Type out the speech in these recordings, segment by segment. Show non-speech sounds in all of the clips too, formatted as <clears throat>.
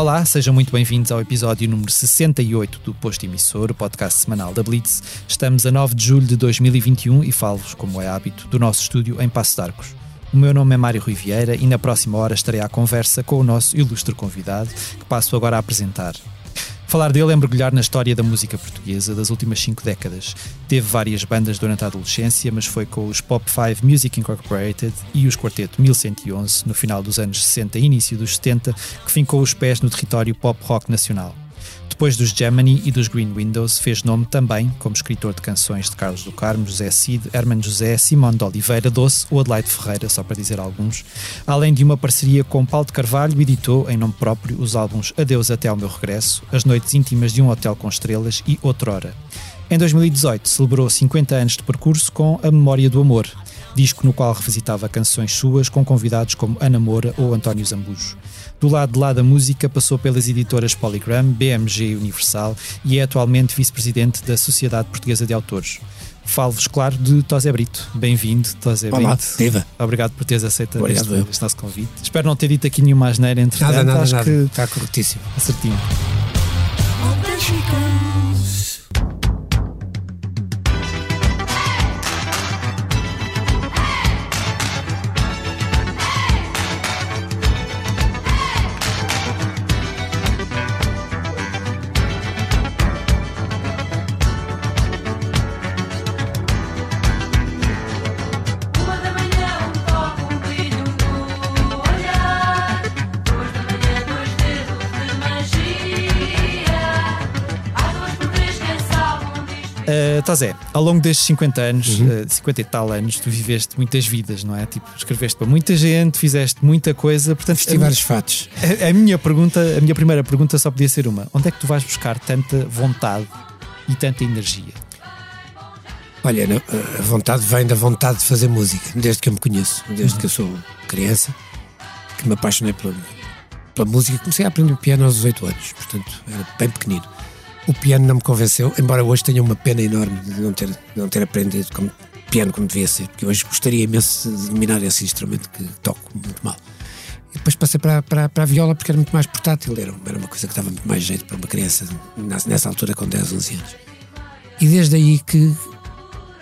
Olá, sejam muito bem-vindos ao episódio número 68 do Posto Emissor, o podcast semanal da Blitz. Estamos a 9 de julho de 2021 e falo-vos, como é hábito, do nosso estúdio em Passo de Arcos. O meu nome é Mário Rui Vieira e na próxima hora estarei à conversa com o nosso ilustre convidado, que passo agora a apresentar. Falar dele é mergulhar na história da música portuguesa das últimas cinco décadas. Teve várias bandas durante a adolescência, mas foi com os Pop 5 Music Incorporated e os Quarteto 1111, no final dos anos 60 e início dos 70, que fincou os pés no território pop rock nacional. Depois dos Gemini e dos Green Windows, fez nome também como escritor de canções de Carlos do Carmo, José Cid, Hermano José, Simão de Oliveira Doce ou Adelaide Ferreira, só para dizer alguns. Além de uma parceria com Paulo de Carvalho, editou, em nome próprio, os álbuns Adeus até ao meu regresso, As Noites Íntimas de um Hotel com Estrelas e Outrora. Em 2018, celebrou 50 anos de percurso com A Memória do Amor, disco no qual revisitava canções suas com convidados como Ana Moura ou António Zambujo. Do lado de lá da música, passou pelas editoras Polygram, BMG Universal e é atualmente vice-presidente da Sociedade Portuguesa de Autores. Falo-vos, claro, de Tosé Brito. Bem-vindo, Tosé Brito. Olá, viva. Obrigado por teres aceito Obrigado, este, este nosso convite. Espero não ter dito aqui nenhuma asneira entretanto. Nada, nada, Acho nada. que Está corretíssimo. acertinho. Uh, Tosé, ao longo destes 50 anos, Uhum. uh, 50 e tal anos, tu viveste muitas vidas, não é? Tipo, escreveste para muita gente, fizeste muita coisa, portanto, Vesti vários fatos. A, a minha pergunta, a minha primeira pergunta só podia ser uma: onde é que tu vais buscar tanta vontade e tanta energia? Olha, não, a vontade vem da vontade de fazer música, desde que eu me conheço, desde que eu sou criança, que me apaixonei pela, pela música. Comecei a aprender piano aos 18 anos, portanto, era bem pequenino. O piano não me convenceu, embora hoje tenha uma pena enorme de não ter, de não ter aprendido como, piano como devia ser, porque hoje gostaria imenso de dominar esse instrumento que toco muito mal. E depois passei para, para, para a viola porque era muito mais portátil, era, era uma coisa que dava muito mais jeito para uma criança nessa, altura com 10, 11 anos. E desde aí que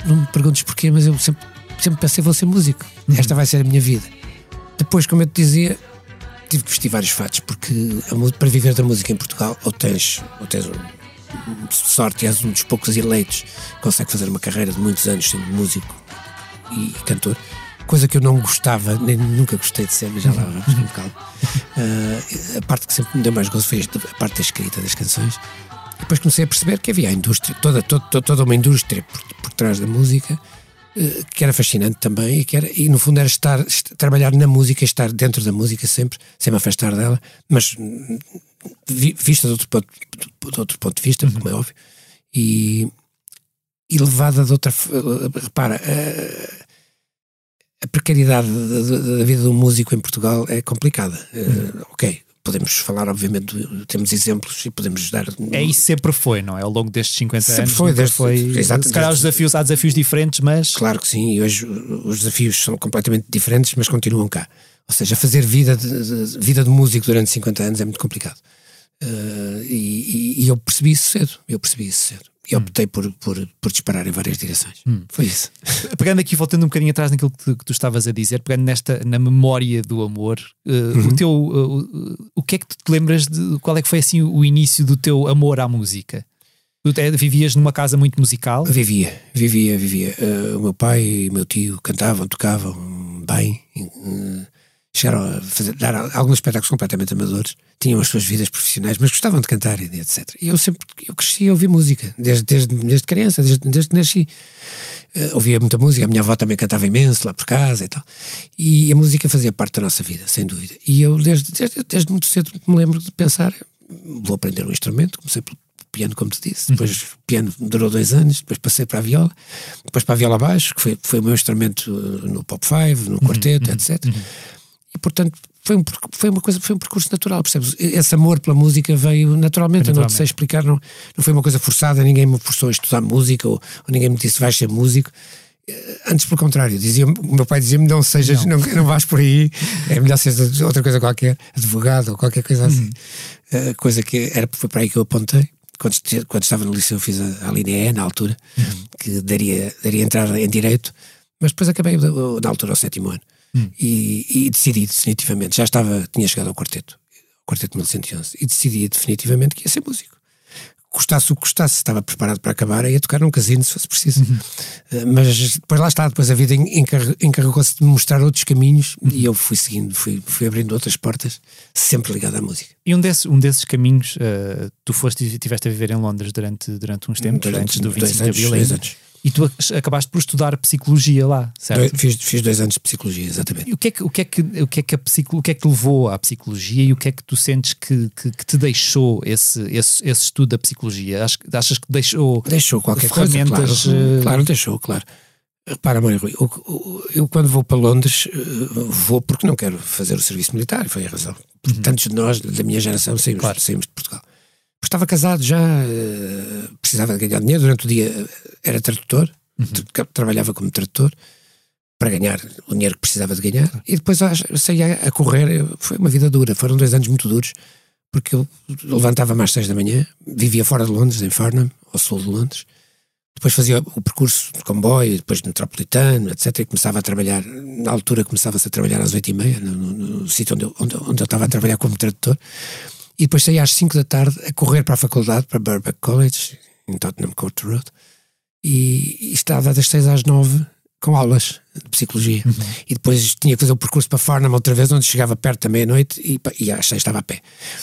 não me perguntes porquê, mas eu sempre, sempre pensei vou ser músico. Esta vai ser a minha vida. Depois, como eu te dizia, tive que vestir vários fatos, porque para viver da música em Portugal, ou tens, ou tens um- sorte e és um dos poucos eleitos que consegue fazer uma carreira de muitos anos sendo músico e cantor. Coisa que eu não gostava, nem nunca gostei de ser, mas já lá vamos com <laughs> calma. Ah, a parte que sempre me deu mais gozo foi a parte da escrita das canções. Depois comecei a perceber que havia a indústria, toda, toda, toda uma indústria por, por trás da música, eh, que era fascinante também, e, que era, e no fundo era estar, est- trabalhar na música, estar dentro da música sempre, sem me afastar dela, mas vista de outro ponto de, outro ponto de vista, <laughs> como é óbvio, e, e levada de outra. eh, Repara, eh, a precariedade da, da- da vida um músico em Portugal é complicada. Eh, ok, podemos falar, obviamente, do- temos exemplos e podemos dar. É isso sempre foi, não é? Ao longo destes 50 Sempre anos. foi, desde- foi exato, se calhar os desafios, há desafios diferentes, mas Claro que sim, e hoje os desafios são completamente diferentes, mas continuam cá. Ou seja, fazer vida de, de- vida de músico durante 50 anos é muito complicado. Eh, e, e- eu percebi isso cedo, eu percebi isso cedo. E optei por, por, por disparar em várias direções. Foi isso. pegando aqui, voltando um bocadinho atrás naquilo que tu, que tu estavas a dizer, pegando nesta, na memória do amor, eh, Uhum. o teu, eh, o, o que é que tu te lembras de qual é que foi assim o início do teu amor à música? Tu vivias numa casa muito musical? Vivia, vivia, vivia. Eh, o meu pai e o meu tio cantavam, tocavam bem. eh, chegaram a fazer, dar alguns espetáculos completamente amadores. Tinham as suas vidas profissionais, mas gostavam de cantar e etc. E eu sempre eu cresci a ouvir música, desde, desde, desde criança, desde, desde que nasci. Eh, ouvia muita música, a minha avó também cantava imenso lá por casa e tal. E a música fazia parte da nossa vida, sem dúvida. E eu, desde, desde, desde muito cedo, me lembro de pensar: vou aprender um instrumento. Comecei pelo piano, como te disse. Depois o piano durou dois anos, depois passei para a viola, depois para a viola baixo, que foi, foi o meu instrumento eh, no Pop 5, no quarteto, etc. E portanto foi, um, foi uma coisa, foi um percurso natural, percebes? Esse amor pela música veio naturalmente, eu não te sei Naturalmente. explicar, não, não foi uma coisa forçada, ninguém me forçou a estudar música ou, ou ninguém me disse vais ser músico. Eh, Antes, pelo contrário, dizia o meu pai dizia-me: não sejas, não. Não, vais por aí, é melhor seres outra coisa qualquer, advogado ou qualquer coisa assim. Eh, coisa que era, foi para aí que eu apontei. Quando, quando estava no liceu, fiz a, a linha E na altura, que daria, daria entrada em direito, mas depois acabei na altura ao sétimo ano e, e decidi definitivamente, já estava, tinha chegado ao quarteto, quarteto 1111, e decidi definitivamente que ia ser músico. Custasse o que custasse, estava preparado para acabar, ia tocar num casino se fosse preciso. Eh, Mas depois lá está, depois a vida encar- encarregou-se de me mostrar outros caminhos e eu fui seguindo, fui, fui abrindo outras portas, sempre ligado à música. E um, desses, um desses caminhos, eh, tu foste e estiveste a viver em Londres durante, durante uns tempos, Durante antes do dois 25 de Abril dois anos. E tu ac- acabaste por estudar psicologia lá, certo? Dois- fiz, fiz dois anos de psicologia, exatamente. E o que é que, o que, é que, o que, é que, a psico, o que é que te levou à psicologia e o que é que tu sentes que, que, que te deixou esse, esse, esse estudo da psicologia? Achas, achas que deixou. Deixou qualquer coisa, Ferramentas, claro. eh, Claro, deixou, claro. Repara, Mário Rui, o- eu quando vou para Londres, eh, vou porque não quero fazer o serviço militar, foi a razão. Porque tantos de nós, da minha geração, saímos, Claro. saímos de Portugal. Estava casado já, eh, precisava de ganhar dinheiro, durante o dia eh, era tradutor, tra- trabalhava como tradutor, para ganhar o dinheiro que precisava de ganhar, e depois saía a correr, eu- foi uma vida dura, foram dois anos muito duros, porque eu levantava-me às seis da manhã, vivia fora de Londres, em Farnham, ao sul de Londres, depois fazia o percurso de comboio, depois metropolitano, etc. E começava a trabalhar, na altura começava-se a trabalhar às oito e meia, no, no- no sítio onde eu, onde, onde eu estava a trabalhar como tradutor. E depois saía às cinco da tarde a correr para a faculdade, para Burbank College, em Tottenham Court Road. E, e estava das seis às nove com aulas de psicologia. E depois tinha que fazer o percurso para Farnham outra vez, onde chegava perto da meia-noite e, e às seis estava a pé.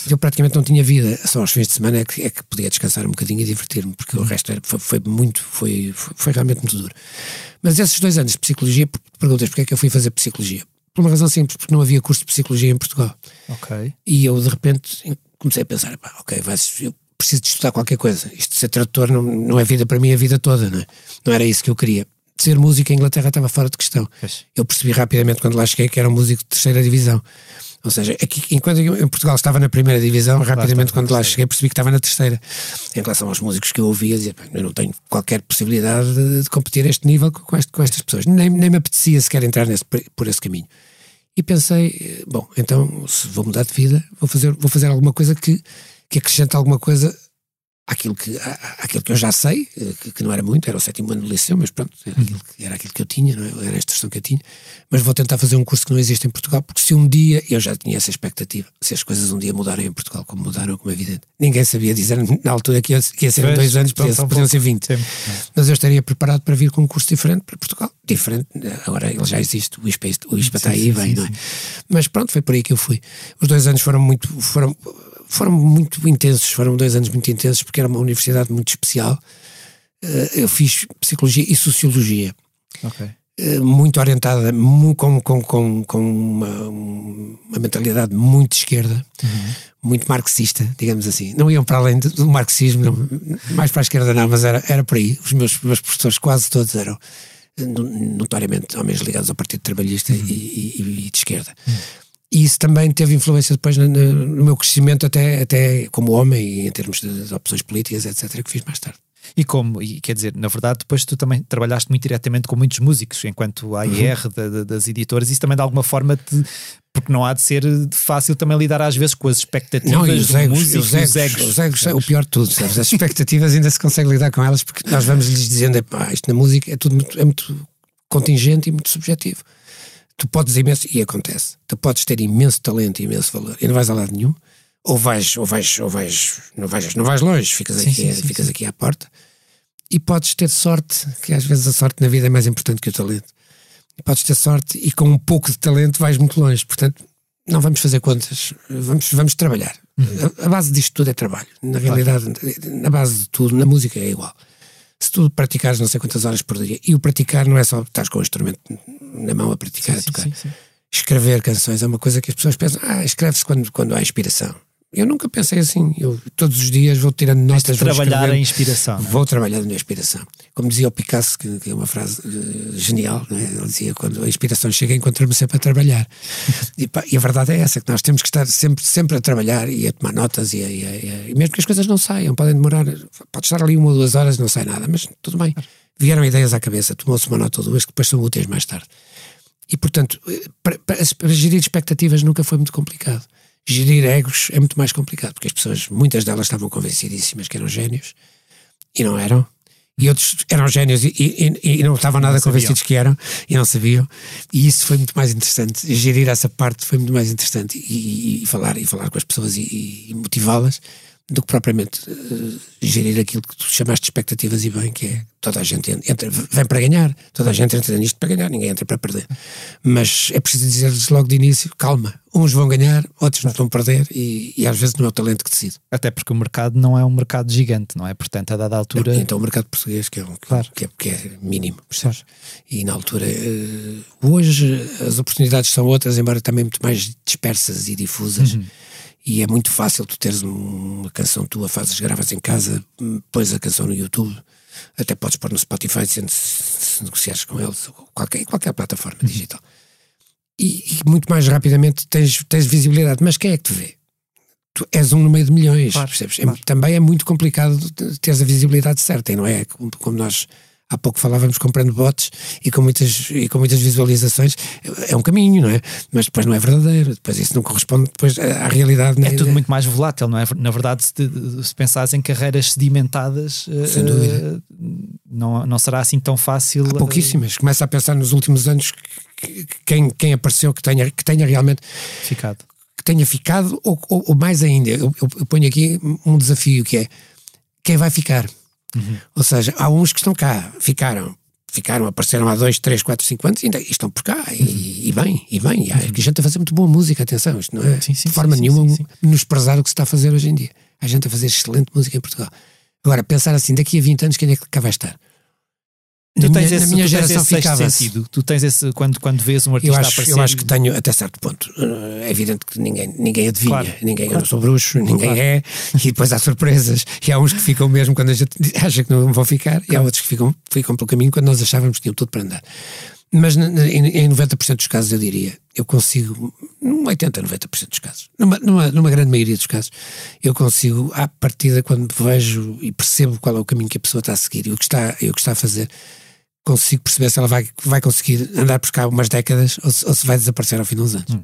Eu praticamente não tinha vida, só aos fins de semana é que, é que podia descansar um bocadinho e divertir-me, porque o resto era, foi, foi muito, foi, foi, realmente muito duro. Mas esses dois anos de psicologia, per- perguntas porque é que eu fui fazer psicologia? Por uma razão simples, porque não havia curso de psicologia em Portugal. Ok. E eu de repente comecei a pensar: pá, ok, vais, eu preciso de estudar qualquer coisa. Isto de ser tradutor não, não é vida para mim, é a vida toda, não é? Não era isso que eu queria. Ser músico em Inglaterra estava fora de questão. Eu percebi rapidamente quando lá cheguei que era um músico de terceira divisão. Ou seja, aqui, enquanto eu em Portugal estava na primeira divisão, rapidamente quando lá cheguei percebi que estava na terceira. Em relação aos músicos que eu ouvia, dizia, "Pá, eu não tenho qualquer possibilidade de, de competir a este nível com, este- com estas pessoas. Nem, nem me apetecia sequer entrar nesse, por esse caminho. E pensei, bom, então se vou mudar de vida, vou fazer, vou fazer alguma coisa que, que acrescente alguma coisa àquilo que, àquilo que eu já sei, eh, que, que não era muito, era o sétimo ano do liceu, mas pronto, era, aquilo, que- era aquilo que eu tinha, não é? era a instrução que eu tinha. Mas vou tentar fazer um curso que não existe em Portugal, porque se um dia, eu já tinha essa expectativa, se as coisas um dia mudarem em Portugal, como mudaram, como é evidente. Ninguém sabia dizer <laughs> na altura que ia, que ia ser Pois, dois anos, tão- podiam, tão podiam pouco ser 20 tempo. mas eu estaria preparado para vir com um curso diferente para Portugal. Diferente, agora ele já existe, o ISPA, o ISPA está aí, sim, vem, sim, não é? Mas pronto, foi por aí que eu fui. Os dois anos foram muito, foram, foram muito intensos, foram dois anos muito intensos, porque era uma universidade muito especial. Eh, Eu fiz psicologia e sociologia eh, muito orientada, com, com, com, com uma, uma mentalidade muito de esquerda, muito marxista, digamos assim. Não iam para além do, marxismo, não, mais para a esquerda não, mas era, era por aí. Os meus, meus professores quase todos eram eh, no- notoriamente homens ligados ao Partido Trabalhista e, e- e de esquerda. E isso também teve influência depois na- no meu crescimento até, até como homem e em termos de, opções políticas, etc., que fiz mais tarde. E como, e quer dizer, na verdade, depois tu também trabalhaste muito diretamente com muitos músicos, enquanto AIR da- da- das editoras, isso também de alguma forma te. Porque não há de ser fácil também lidar às vezes com as expectativas Não, e os egos, músico os egos, os egos é o pior de tudo, sabes? As expectativas ainda se consegue lidar com elas porque nós vamos lhes dizendo, "Epá, isto na música é tudo muito, é muito contingente e muito subjetivo. Tu podes imenso, e acontece, tu podes ter imenso talento e imenso valor e não vais a lado nenhum, ou vais, ou vais, ou vais, não vais, não vais longe, ficas, Sim, aqui, sim, sim, ficas aqui à porta, e podes ter sorte, que às vezes a sorte na vida é mais importante que o talento. Podes ter sorte e com um pouco de talento vais muito longe. Portanto, não vamos fazer contas, vamos, vamos trabalhar. A, a base disto tudo é trabalho. Na realidade, na base de tudo, na música é igual. Se tu praticares não sei quantas horas por dia, e o praticar não é só estar com o instrumento na mão a praticar, a Sim, tocar. sim, sim. Escrever canções é uma coisa que as pessoas pensam, ah, escreve-se quando, quando há inspiração. Eu nunca pensei assim. Eu todos os dias vou tirando notas, vou Trabalhar a inspiração. é? Vou trabalhando na inspiração. Como dizia o Picasso, que, que é uma frase eh, genial, é? ele dizia: quando a inspiração chega, encontra-me sempre a trabalhar. <laughs> e, pá, e a verdade é essa: que nós temos que estar sempre, sempre a trabalhar e a tomar notas, e, a- e a- e e mesmo que as coisas não saiam, podem demorar, pode estar ali uma ou duas horas, não sai nada, mas tudo bem. <laughs> Vieram ideias à cabeça, tomou-se uma nota ou duas que depois são úteis mais tarde. E portanto, eh, para, para- para gerir expectativas nunca foi muito complicado. Gerir egos é muito mais complicado, porque as pessoas, muitas delas estavam convencidíssimas que eram génios e não eram. E outros eram génios e, e- e não estavam nada sabiam. convencidos que eram e não sabiam. E isso foi muito mais interessante. Gerir essa parte foi muito mais interessante. E, e- falar, e falar com as pessoas e, e motivá-las do que propriamente eh, gerir aquilo que tu chamaste de expectativas e bem, que é toda a gente entra, vem para ganhar, toda a gente entra nisto para ganhar, ninguém entra para perder. Mas é preciso dizer-lhes logo de início: calma, uns vão ganhar, outros não vão perder, e, e às vezes não é o talento que decide. Até porque o mercado não é um mercado gigante, não é? Portanto, a dada altura. Então o mercado português, que é, um, que, Claro. que é, que é mínimo, percebes? E na altura, eh, hoje as oportunidades são outras, embora também muito mais dispersas e difusas. E é muito fácil tu teres um- uma canção tua, fazes, gravas em casa, pões a canção no YouTube, até podes pôr no Spotify se, se negociares com eles, ou qualquer, qualquer plataforma digital. E, e muito mais rapidamente tens, tens visibilidade. Mas quem é que te vê? Tu és um no meio de milhões, Claro, percebes? É- claro. também é muito complicado teres a visibilidade certa, e não é? Como nós há pouco falávamos comprando bots e com, muitas, e com muitas visualizações, é um caminho, não é? Mas depois não é verdadeiro, depois isso não corresponde depois à realidade. É nem- tudo muito mais volátil, não é? Na verdade, se, se pensares em carreiras sedimentadas, eh, Sem dúvida. não, não será assim tão fácil. Há pouquíssimas. Começa a pensar nos últimos anos que- que- quem, quem apareceu que tenha, que tenha realmente eh, ficado. que tenha ficado, ou, ou- ou mais ainda, eu- eu ponho aqui um desafio que é quem vai ficar. Ou seja, há uns que estão cá, ficaram, ficaram, apareceram há dois, três, quatro, cinco anos e ainda estão por cá, e, e bem, e bem. E há gente a fazer muito boa música, atenção, isto não é Sim, sim, de forma sim, nenhuma menosprezar o que se está a fazer hoje em dia. Há gente a fazer excelente música em Portugal. Agora, pensar assim, daqui a 20 anos, quem é que cá vai estar? Tu Na tens minha, esse, minha tu tens geração esse sexto sentido. Tu tens esse, quando, quando vês um artista eu acho, aparecer. eu acho que tenho até certo ponto. Eh, É evidente que ninguém, ninguém adivinha, Claro, ninguém, eu claro. não sou bruxo, ninguém Claro. é, e depois há surpresas. E há uns que ficam mesmo quando a gente <laughs> acha que não vão ficar, e há outros que ficam, ficam pelo caminho quando nós achávamos que tinham tudo para andar. Mas em, em 90% dos casos, eu diria, eu consigo, num 80, 90% dos casos, numa, numa, numa grande maioria dos casos, eu consigo, à partida, quando vejo e percebo qual é o caminho que a pessoa está a seguir e o que está, e o que está a fazer, consigo perceber se ela vai, vai conseguir andar por cá umas décadas ou se, ou se vai desaparecer ao fim de uns anos.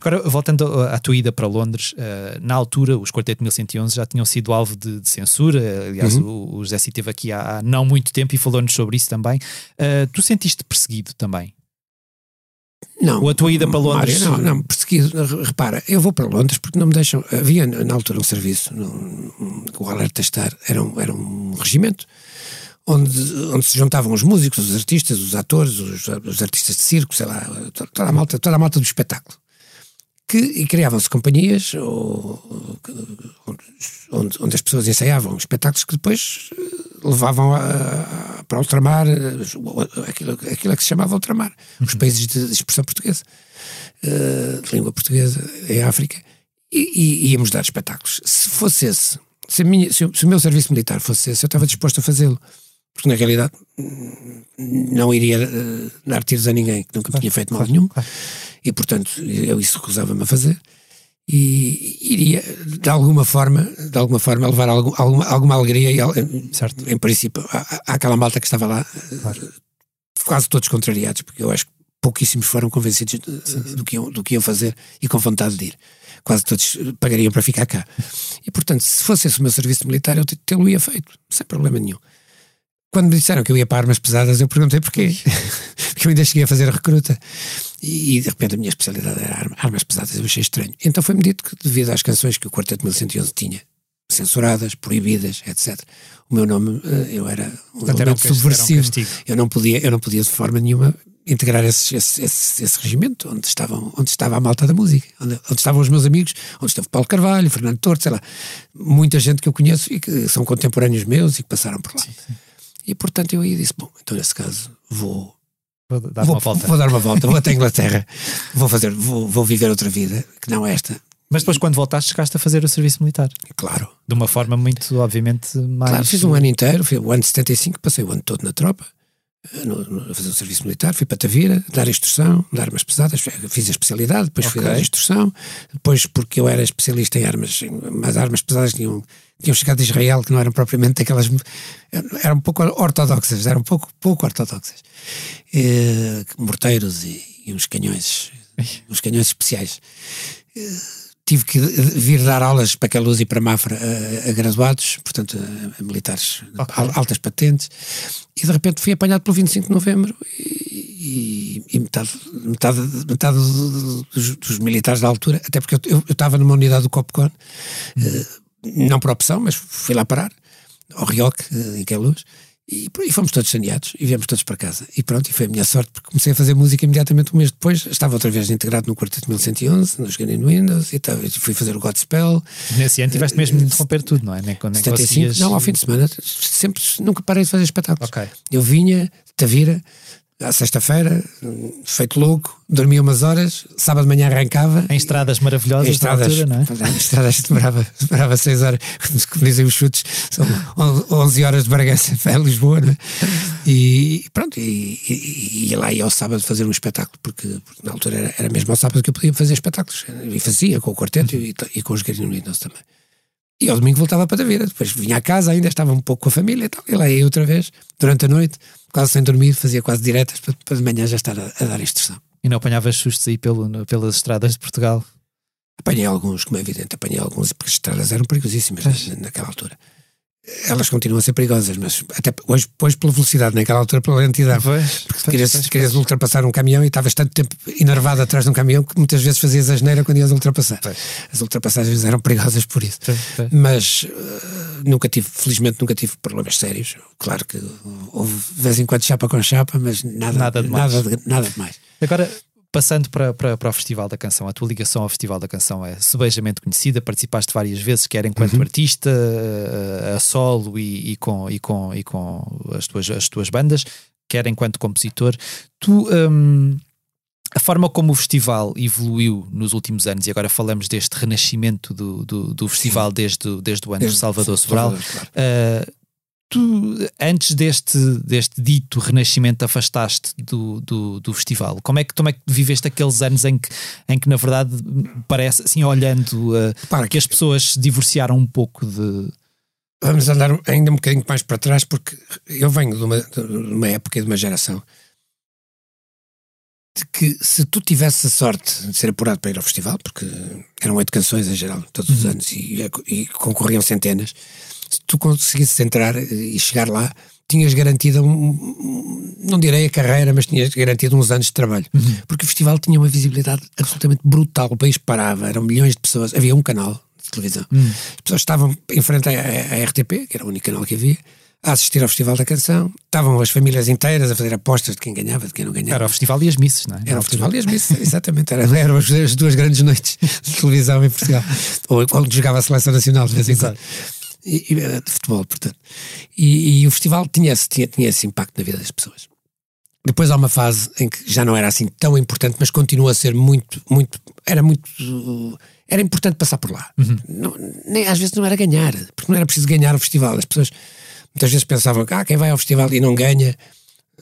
Agora, voltando à tua ida para Londres, eh, na altura, os Quarteto 1111 já tinham sido alvo de, de censura. Aliás, o, o José esteve aqui há, há não muito tempo e falou-nos sobre isso também. Eh, tu sentiste perseguido também? Não. Ou a tua ida para Londres? Mário, não, não, perseguido. Repara, eu vou para Londres porque não me deixam. Havia na altura um serviço, no, o Alerta Estar, era um, era um regimento onde, onde se juntavam os músicos, os artistas, os atores, os, os artistas de circo, sei lá, to- toda a malta, toda a malta do espetáculo. Que, e criavam-se companhias ou, onde, onde, as pessoas ensaiavam espetáculos que depois eh, levavam a- a- para ultramar eh, aquilo, aquilo a que se chamava ultramar, os países de, expressão portuguesa, eh, de língua portuguesa, em África, e, e íamos dar espetáculos. Se fosse esse, se, minha- se o- se o meu serviço militar fosse esse, eu estava disposto a fazê-lo. Porque na realidade não iria eh, dar tiros a ninguém que nunca me tinha feito mal nenhum. e portanto eu isso recusava-me a fazer. E iria de alguma forma de alguma forma levar algum, alguma, alguma alegria e, Certo. em princípio à, àquela malta que estava lá eh, quase todos contrariados porque eu acho que pouquíssimos foram convencidos de- do, que iam, do que iam fazer e com vontade de ir. Quase todos eh, pagariam para ficar cá. E portanto se fosse esse o meu serviço militar eu tê-lo ia feito sem problema nenhum quando me disseram que eu ia para armas pesadas, eu perguntei porquê. <laughs> Porque eu ainda cheguei a fazer recruta. E, e, de repente a minha especialidade era arma- armas pesadas, eu achei estranho. Então foi-me dito que, devido às canções que o Quarteto 1111 tinha, censuradas, proibidas, etc., o meu nome, eh, eu era um Portanto, era um cas- era um subversivo. eu, não podia, eu não podia de forma nenhuma integrar esse, esse, esse, esse regimento onde, estavam, onde estava a malta da música, onde, onde estavam os meus amigos, onde esteve Paulo Carvalho, Fernando Torto, sei lá, muita gente que eu conheço e que são contemporâneos meus e que passaram por lá. E portanto eu aí disse: Bom, então nesse caso vou, Vou dar vou, uma volta. vou dar uma volta, vou até a <laughs> Inglaterra, vou fazer, vou, vou viver outra vida, que não esta, Mas depois, quando voltaste, chegaste a fazer o serviço militar. Claro. De uma forma muito, obviamente, mais. Claro, fiz um ano inteiro, fui o ano de 75, passei o ano todo na tropa, a fazer o serviço militar, fui para Tavira, dar instrução, dar armas pesadas, fiz a especialidade, depois fui Ok. dar instrução, depois porque eu era especialista em armas, mas armas pesadas tinham, tinham chegado de Israel, que não eram propriamente aquelas, eram um pouco ortodoxas, eram um pouco, pouco ortodoxas. Eh, morteiros e, e uns canhões, uns canhões especiais tive que vir dar aulas para Queluz e para Mafra a, a graduados, portanto a, a militares Ok. al- altas patentes, e de repente fui apanhado pelo 25 de novembro e, e- metade, metade, metade dos, dos militares da altura, até porque eu, estava numa unidade do Copcon, eh, não por opção, mas fui lá parar, ao Rioc, eh, em Queluz, e, e fomos todos saneados e viemos todos para casa. E pronto, e foi a minha sorte, porque comecei a fazer música imediatamente um mês depois. Estava outra vez integrado no Quarteto 1111, nos Gunning Windows, e fui fazer o Godspell. Nesse ano tiveste mesmo de interromper tudo, não é? Nem, nem 75, conseguias- não, ao fim de semana, sempre, nunca parei de fazer espetáculos. Ok. Eu vinha, Tavira, à sexta-feira, feito louco, dormia umas horas, sábado de manhã arrancava. Em estradas maravilhosas Em estradas, altura, não é? em estradas demorava, demorava 6 horas, <laughs> como dizem os chutes, são 11 horas de Bragança a Lisboa, não é? E pronto, e, e, e ia lá ia ao sábado fazer um espetáculo, porque, porque na altura era, era mesmo ao sábado que eu podia fazer espetáculos, e fazia com o quarteto e, e com os Unidos também. E ao domingo voltava para a vida, depois vinha a casa, ainda estava um pouco com a família e tal, e lá ia outra vez, durante a noite, quase sem dormir, fazia quase diretas para, para de manhã já estar a, a dar instrução. E não apanhavas sustos aí pelo, pelas estradas de Portugal. Apanhei alguns, como é evidente, apanhei alguns, porque as estradas eram perigosíssimas na- naquela altura. Elas continuam a ser perigosas, mas até hoje, hoje pela velocidade, naquela altura pela lentidão. Pois, Porque querias, querias ultrapassar um caminhão e estavas tanto tempo enervado atrás de um caminhão que muitas vezes fazias a asneira quando ias ultrapassar. Pois. As ultrapassagens eram perigosas por isso. Pois, pois. Mas eh, nunca tive, felizmente nunca tive problemas sérios. Claro que houve de vez em quando chapa com chapa, mas nada, Nada demais. nada, de- nada demais. Agora, passando para, para, para o Festival da Canção, a tua ligação ao Festival da Canção é subejamente conhecida, participaste várias vezes, quer enquanto Uhum. artista, a, a solo e, e com, e, com, e com as, tuas, as tuas bandas, quer enquanto compositor. Tu, hum, a forma como o festival evoluiu nos últimos anos, e agora falamos deste renascimento do, do, do festival desde, o- desde o ano Desde- Salvador Sobral, Salvador, claro. Uh, tu, antes deste, deste dito renascimento, afastaste do, do, do festival. Como é, que, como é que viveste aqueles anos em que, em que na verdade, parece, assim, olhando, uh, Para que as pessoas se divorciaram um pouco de. Vamos andar ainda um bocadinho mais para trás, porque eu venho de uma, de uma época e de uma geração de que se tu tivesse a sorte de ser apurado para ir ao festival, porque eram oito canções em geral, todos os anos, e, e concorriam centenas, se tu conseguisses entrar e chegar lá, tinhas garantido, um, não direi a carreira, mas tinhas garantido uns anos de trabalho. Porque o festival tinha uma visibilidade absolutamente brutal, o país parava, eram milhões de pessoas, havia um canal de televisão. As pessoas estavam em frente à, à- à RTP, que era o único canal que havia, a assistir ao Festival da Canção. Estavam as famílias inteiras a fazer apostas de quem ganhava, de quem não ganhava. Era o festival e as missas, não é? Era o festival e as missas, exatamente. Era, <laughs> eram as, as duas grandes noites de televisão em Portugal. <laughs> Ou quando jogava a seleção nacional de vez em quando. E, de futebol, portanto. E, e o festival tinha esse, tinha, tinha esse impacto na vida das pessoas. Depois há uma fase em que já não era assim tão importante, mas continua a ser muito, muito. Era muito. Era importante passar por lá. Não- nem, às vezes não era ganhar, porque não era preciso ganhar o festival. As pessoas muitas vezes pensavam que ah, quem vai ao festival e não ganha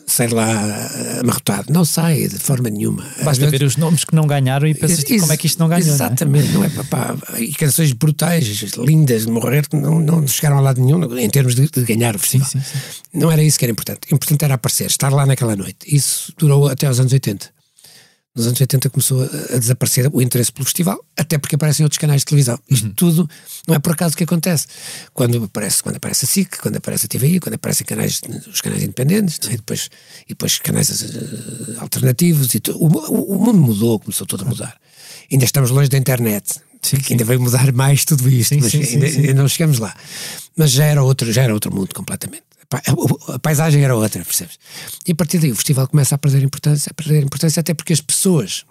sai de lá amarrotado. Não sai de forma nenhuma. Basta ver os nomes que não ganharam e pensas tipo, como é que isto não ganhou. não é? Exatamente, não é? Pá, pá, e canções brutais, lindas de morrer, que não, não chegaram a lado nenhum em termos de, de ganhar o festival. sim, sim. Não era isso que era importante. Importante era aparecer, estar lá naquela noite. Isso durou até aos anos 80. Nos anos 80 começou a, desaparecer o interesse pelo festival, até porque aparecem outros canais de televisão. Isto tudo não é por acaso que acontece. Quando aparece, quando aparece a SIC, quando aparece a TVI, quando aparecem canais, os canais independentes, é? e, depois, e depois canais eh, alternativos, e tu- o, o- mundo mudou, começou todo a mudar. Ainda estamos longe da internet, Sim, que ainda vai mudar mais tudo isto, Sim, mas sim, ainda, ainda não chegamos lá. Mas já era outro, já era outro mundo completamente. A paisagem era outra, percebes? E a partir daí o festival começa a perder importância, a perder importância, até porque as pessoas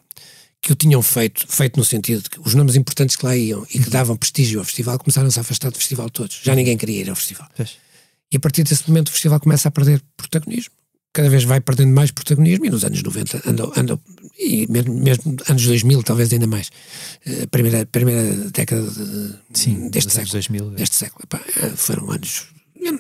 que o tinham feito, feito no sentido de que os nomes importantes que lá iam e que davam prestígio ao festival começaram-se a afastar do festival todos. Já ninguém queria ir ao festival. Pois. E a partir desse momento o festival começa a perder protagonismo. Cada vez vai perdendo mais protagonismo e nos anos 90 andou, andou e mesmo, mesmo anos 2000, talvez ainda mais. Eh, primeira, primeira década de- Sim, deste século. 2000. Deste século. Epá, eh, foram anos.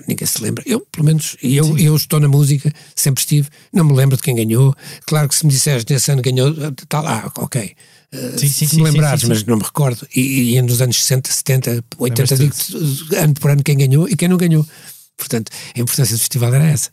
Ninguém se lembra. Eu, pelo menos, e eu, eu estou na música, sempre estive, não me lembro de quem ganhou. Claro que se me disseres nesse ano ganhou, está lá, ok. Eh, Sim, sim, se me lembrares, sim, mas não me recordo. E, e nos anos 60, 70, 80, Lembras-te digo ano por ano quem ganhou e quem não ganhou. Portanto, a importância do festival era essa.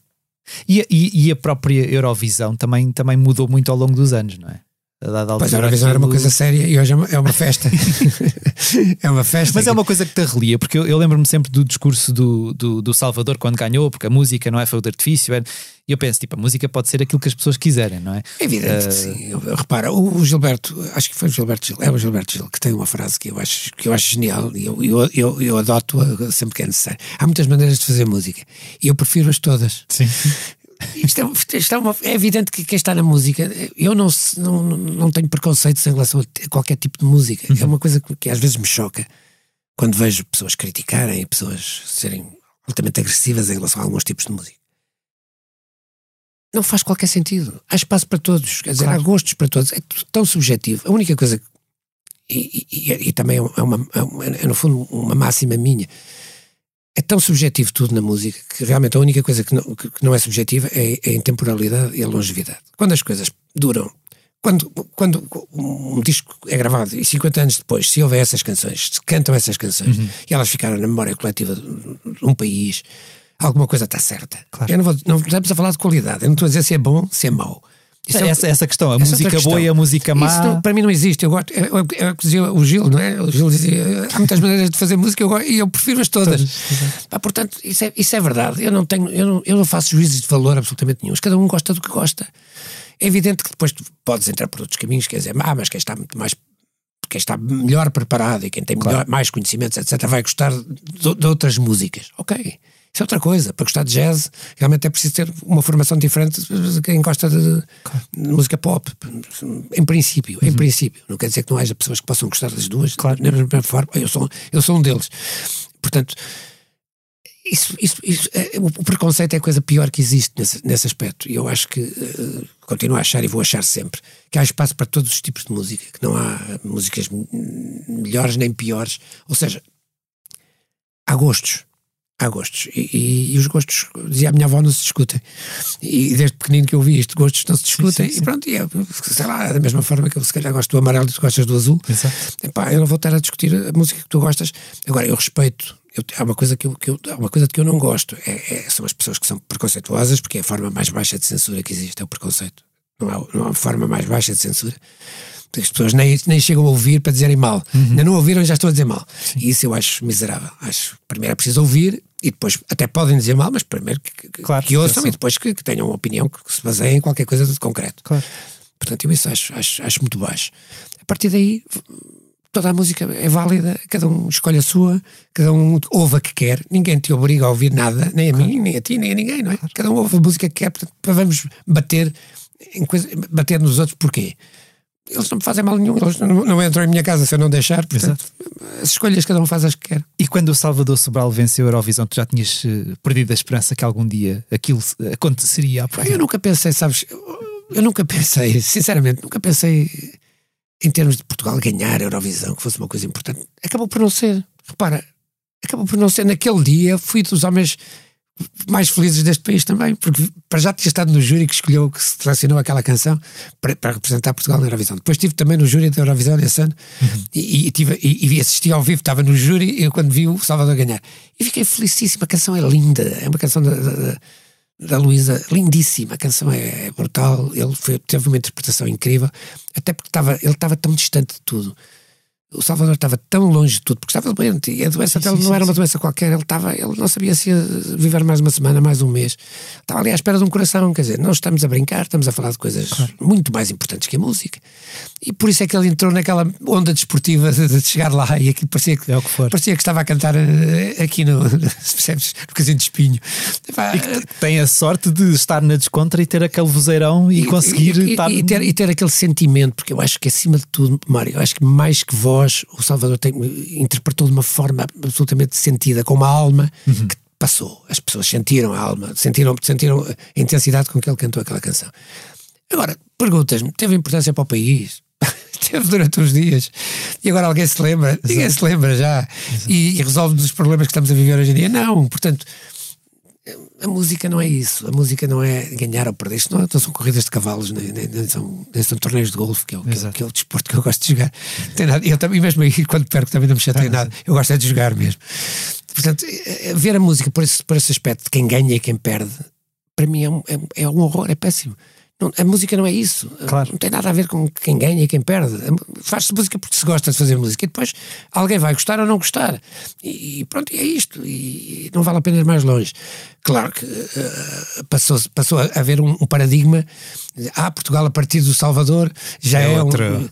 E, a- e- e a própria Eurovisão também, também mudou muito ao longo dos anos, não é? A dada Pois a Eurovisão era uma aquilo- coisa séria e hoje é uma, é uma festa. <laughs> é uma festa. Mas é uma coisa que te arrelia, porque eu, eu lembro-me sempre do discurso do, do, do Salvador quando ganhou, porque a música não é fogo de artifício. é- E eu penso, tipo, a música pode ser aquilo que as pessoas quiserem, não é? É evidente que sim. Eu- eu- repara, o, o Gilberto, acho que foi o Gilberto Gil, é o Gilberto Gil, que tem uma frase que eu acho, que eu acho genial e eu, eu, eu, eu adoto-a sempre que é necessário. Há muitas maneiras de fazer música e eu prefiro-as todas. Sim. <laughs> Isto é, isto é, uma- é evidente que quem está na música, eu não, não, não- tenho preconceitos em relação a qualquer tipo de música. É uma coisa que, que às vezes me choca quando vejo pessoas criticarem, pessoas serem altamente agressivas em relação a alguns tipos de música. Não faz qualquer sentido. Há espaço para todos, quer dizer, Claro. há gostos para todos. É tão subjetivo. A única coisa. que- E, e- e- e também é, uma, é, uma- é, no fundo, uma máxima minha. É tão subjetivo tudo na música que realmente a única coisa que não, que, não é subjetiva é, é a intemporalidade e a longevidade. Quando as coisas duram, quando, quando um disco é gravado e 50 anos depois se ouvem essas canções, se cantam essas canções e elas ficaram na memória coletiva de de um país, alguma coisa está certa. Claro. Eu não, vou, não estamos a falar de qualidade, eu não estou a dizer se é bom, se é mau. Isso é- essa, essa questão, a essa música outra boa questão. e a música má. Isso não- para mim não existe. Eu gosto, é, é, é o que dizia o Gil, não é? O Gil dizia: há muitas maneiras de fazer música eu gosto- e eu prefiro-as todas. Pá, portanto, isso é, isso é verdade. Eu não, tenho, eu, não, eu não faço juízes de valor absolutamente nenhum. Cada um gosta do que gosta. É evidente que depois tu podes entrar por outros caminhos, quer dizer, ah, mas quem está muito mais. Quem está melhor preparado e quem tem melhor- mais conhecimentos, etc., vai gostar de, de outras músicas. Ok. Isso é outra coisa. Para gostar de jazz, realmente é preciso ter uma formação diferente de quem gosta de, de música pop. Em princípio, em princípio. Não quer dizer que não haja pessoas que possam gostar das duas, claro. na mesma forma. Eu sou, eu sou um deles. Portanto, isso, isso, isso, é, o, preconceito é a coisa pior que existe nesse, nesse aspecto. E eu acho que eh, continuo a achar e vou achar sempre que há espaço para todos os tipos de música, que não há músicas melhores nem piores. Ou seja, há gostos. Há gostos. E, e- e os gostos, dizia a minha avó, não se discutem. E desde pequenino que eu vi isto, gostos não se discutem. sim, sim. E pronto, e é, sei lá, da mesma forma que eu se calhar gosto do amarelo e tu gostas do azul. Exato. Epá, eu não vou estar a discutir a música que tu gostas. Agora, eu respeito. Eu, há uma coisa que eu, que eu- há uma coisa de que eu não gosto. É, é- são as pessoas que são preconceituosas, porque é a forma mais baixa de censura que existe, é o preconceito. Não há, não há forma mais baixa de censura. As pessoas nem, nem chegam a ouvir para dizerem mal. Ainda não ouviram já estão a dizer mal. E isso eu acho miserável. Acho primeiro é preciso ouvir e depois até podem dizer mal, mas primeiro que, que, Claro, que ouçam e depois que, que tenham uma opinião que, se baseie em qualquer coisa de concreto. Claro. Portanto, eu isso acho, acho, acho muito baixo. A partir daí, toda a música é válida, cada um escolhe a sua, cada um ouve a que quer, ninguém te obriga a ouvir nada, nem a mim, nem a ti, nem a ninguém, não é? Cada um ouve a música que quer, portanto, vamos bater, em coisa, bater nos outros, porquê? Eles não me fazem mal nenhum, eles não, não entram em minha casa se eu não deixar, portanto, as escolhas cada um faz as que quer. E quando o Salvador Sobral venceu a Eurovisão, tu já tinhas eh, perdido a esperança que algum dia aquilo aconteceria? Eu nunca pensei, sabes, eu, eu nunca pensei, sinceramente, nunca pensei em termos de Portugal ganhar a Eurovisão, que fosse uma coisa importante. Acabou por não ser. Repara, acabou por não ser. Naquele dia fui dos homens mais felizes deste país também, porque para já tinha estado no júri que escolheu, que selecionou aquela canção para, para representar Portugal na Eurovisão. Depois estive também no júri da Eurovisão nesse ano e, e, tive, e, e assisti ao vivo, estava no júri e eu quando vi o Salvador ganhar. E fiquei felicíssimo, a canção é linda, é uma canção da, da, da Luísa, lindíssima, a canção é, é brutal, ele foi- teve uma interpretação incrível, até porque estava, ele estava tão distante de tudo. O Salvador estava tão longe de tudo, porque estava doente, e a doença dele não era uma doença qualquer, ele, estava, ele não sabia se ia viver mais uma semana, mais um mês. Estava ali à espera de um coração, quer dizer, não estamos a brincar, estamos a falar de coisas muito mais importantes que a música. E por isso é que ele entrou naquela onda desportiva de, de chegar lá e aquilo parecia que, É o que for. parecia que estava a cantar eh, aqui no, <laughs> percebes, no casinho de espinho. E que tem a sorte de estar na descontra e ter aquele vozeirão e, conseguir e, estar. e ter, e ter aquele sentimento, porque eu acho que acima de tudo, Mário, eu acho que mais que voz, o Salvador tem, interpretou de uma forma absolutamente sentida, com uma alma Uhum. que passou. As pessoas sentiram a alma, sentiram, sentiram a intensidade com que ele cantou aquela canção. Agora, perguntas-me, teve importância para o país? <laughs> teve durante uns dias. E agora alguém se lembra? Ninguém se lembra já. E, e resolve os problemas que estamos a viver hoje em dia? Não, portanto. A música não é isso. A música não é ganhar ou perder. Isto não, não são corridas de cavalos, nem, nem- nem são, nem são torneios de golfe, que é, o, que, é, que é o desporto que eu gosto de jogar. Tem nada. Eu também, mesmo aí, quando perco, também não me chateio nada. Eu gosto é de jogar mesmo. Portanto, eh, ver a música por esse, por esse aspecto de quem ganha e quem perde, para mim é um, é, é um horror, é péssimo. Não- a música não é isso. Claro. Não tem nada a ver com quem ganha e quem perde. Faz-se música porque se gosta de fazer música e depois alguém vai gostar ou não gostar. E, e pronto, e é isto. E não vale a pena ir mais longe. Claro que eh, passou, passou a haver um, um paradigma. Ah, Portugal a partir do Salvador já É é, outra- um.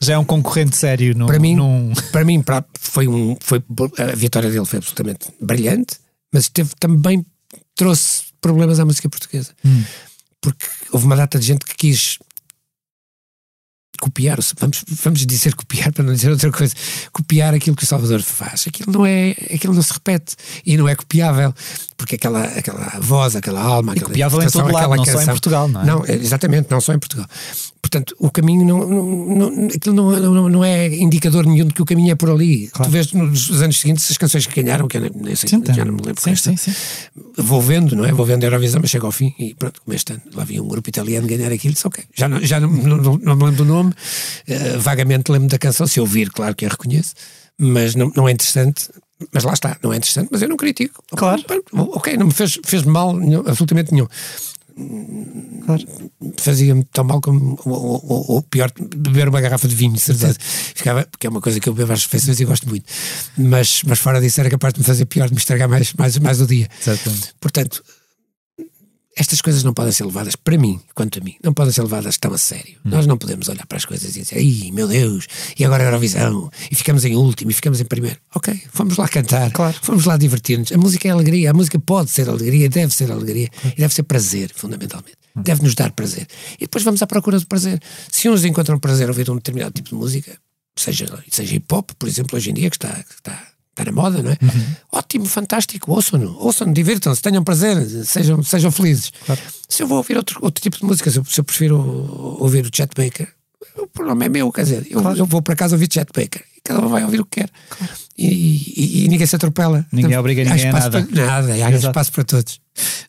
Já é um concorrente sério num, Para mim, num- para mim para- foi um, foi, a vitória dele foi absolutamente brilhante, mas teve também trouxe problemas à música portuguesa. Porque houve uma data de gente que quis copiar, vamos, vamos dizer copiar para não dizer outra coisa, copiar aquilo que o Salvador faz. Aquilo não é, aquilo não se repete e não é copiável, porque aquela, aquela voz, aquela alma, aquela copiável em todo lado, não só em canção- Portugal, não é? Não, é, exatamente, não só em Portugal. Portanto, o caminho não, não, não, aquilo não, não, não é indicador nenhum de que o caminho é por ali. Tu vês nos anos seguintes as canções que ganharam, que eu nem, sei, Sim, já não me lembro sim, sim, sim. Vou vendo, não é? Vou vendo a Eurovisão, mas chega ao fim e pronto, como este ano lá havia um grupo italiano ganhar aquilo, disse ok. Já não, já não, não, não me lembro do nome, eh, vagamente lembro da canção, se ouvir, claro que a reconheço, mas não, não é interessante. Mas lá está, não é interessante, mas eu não critico. Claro. Ok, não me fez, fez mal nenhum, absolutamente nenhum. Fazia-me tão mal como ou, ou- ou- pior, beber uma garrafa de vinho, certeza. Ficava, porque é uma coisa que eu bebo às refeições e gosto muito. Mas, mas fora disso era capaz de me fazer pior, de me estragar mais, mais, mais o dia. Exatamente. Portanto, estas coisas não podem ser levadas, para mim, quanto a mim, não podem ser levadas tão a sério. Nós não podemos olhar para as coisas e dizer, ai meu Deus, e agora a Eurovisão, e ficamos em último, e ficamos em primeiro. Ok, vamos lá cantar, Claro. vamos lá divertir-nos. A música é alegria, a música pode ser alegria, deve ser alegria, e deve ser prazer, fundamentalmente. Deve nos dar prazer. E depois vamos à procura do prazer. Se uns encontram prazer a ouvir um determinado tipo de música, seja, seja hip hop, por exemplo, hoje em dia, que está, que está, está na moda, não é? Ótimo, fantástico, ouçam-no, ouçam divirtam-se, tenham prazer, sejam, sejam felizes. Se eu vou ouvir outro, outro tipo de música, se eu, se eu prefiro ouvir o Chet Baker, o problema é meu, quer dizer, eu, eu vou para casa ouvir Chet Baker e cada um vai ouvir o que quer. E, e- e ninguém se atropela. Ninguém obriga Há ninguém a nada. Para, nada, há Exato. espaço para todos.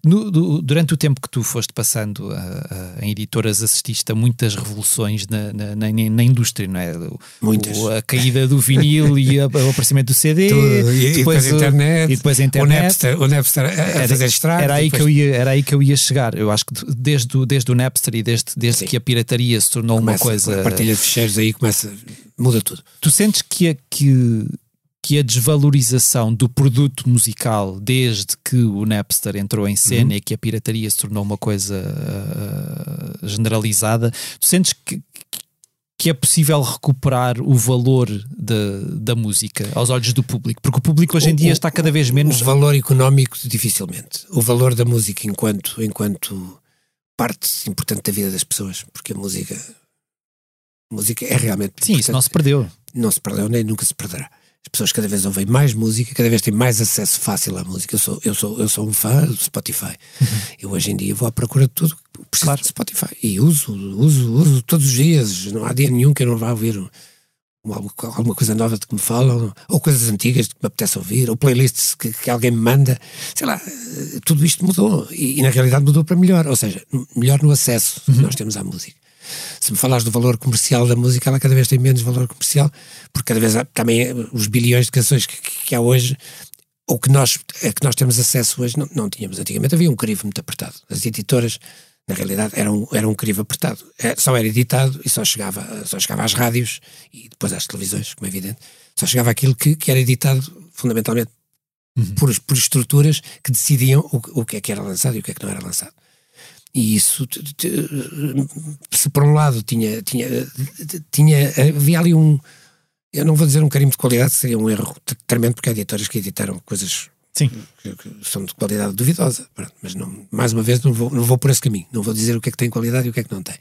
No- do- durante o tempo que tu foste passando ah, ah, em editoras, assististe a muitas revoluções na, na, na- na indústria, não é? O- Muitas. o- a caída do vinil e a- o aparecimento do CD, <laughs> Tudo. E, e depois a o- internet, e depois a o internet. Napster, o Napster a, a fazer estragos. Era aí, depois- que eu ia, era aí que eu ia chegar. Eu acho que de- desde, o- desde o Napster e desde, desde Sim. que a pirataria se tornou uma começa, coisa. A partilha de ficheiros aí começa, muda tudo. Tu sentes que a, que, que a desvalorização do produto musical desde que o Napster entrou em cena e que a pirataria se tornou uma coisa ah, generalizada, tu sentes que, que é possível recuperar o valor da, da música aos olhos do público? Porque o público hoje em O- dia está cada vez menos. O valor económico, dificilmente. O valor da música enquanto, enquanto parte importante da vida das pessoas. Porque a música. A música é realmente. Sim, isso não se perdeu. não se perdeu nem nunca se perderá. As pessoas cada vez ouvem mais música, cada vez têm mais acesso fácil à música. Eu sou, eu sou, eu sou um fã do Spotify. Eu hoje em dia vou à procura de tudo. Preciso Claro. de Spotify. E uso, uso, uso todos os dias. Não há dia nenhum que eu não vá ouvir um- um alguma coisa nova de que me falam, ou coisas antigas de que me apetece ouvir, ou playlists que, que alguém me manda. Sei lá, eh, tudo isto mudou. E, e na realidade mudou para melhor. Ou seja, melhor no acesso que nós temos à música. Se me falares do valor comercial da música, ela cada vez tem menos valor comercial, porque cada vez há também eh, os bilhões de canções que, que- há hoje, ou que nós, a que nós temos acesso hoje, não, não tínhamos. Antigamente havia um crivo muito apertado. As editoras, na realidade, eram, era um crivo apertado. É, só era editado e só chegava, só chegava às rádios e depois às televisões, como é evidente. Só chegava aquilo que, que era editado fundamentalmente por, por estruturas que decidiam o, o que é que era lançado e o que é que não era lançado. E isso, se por um lado tinha, tinha, tinha, havia ali um, eu não vou dizer um carimbo de qualidade, seria um erro tremendo, porque há editoras que editaram coisas Sim. que, que são de qualidade duvidosa, Pronto, mas não, mais uma vez não vou, não vou por esse caminho, não vou dizer o que é que tem qualidade e o que é que não tem.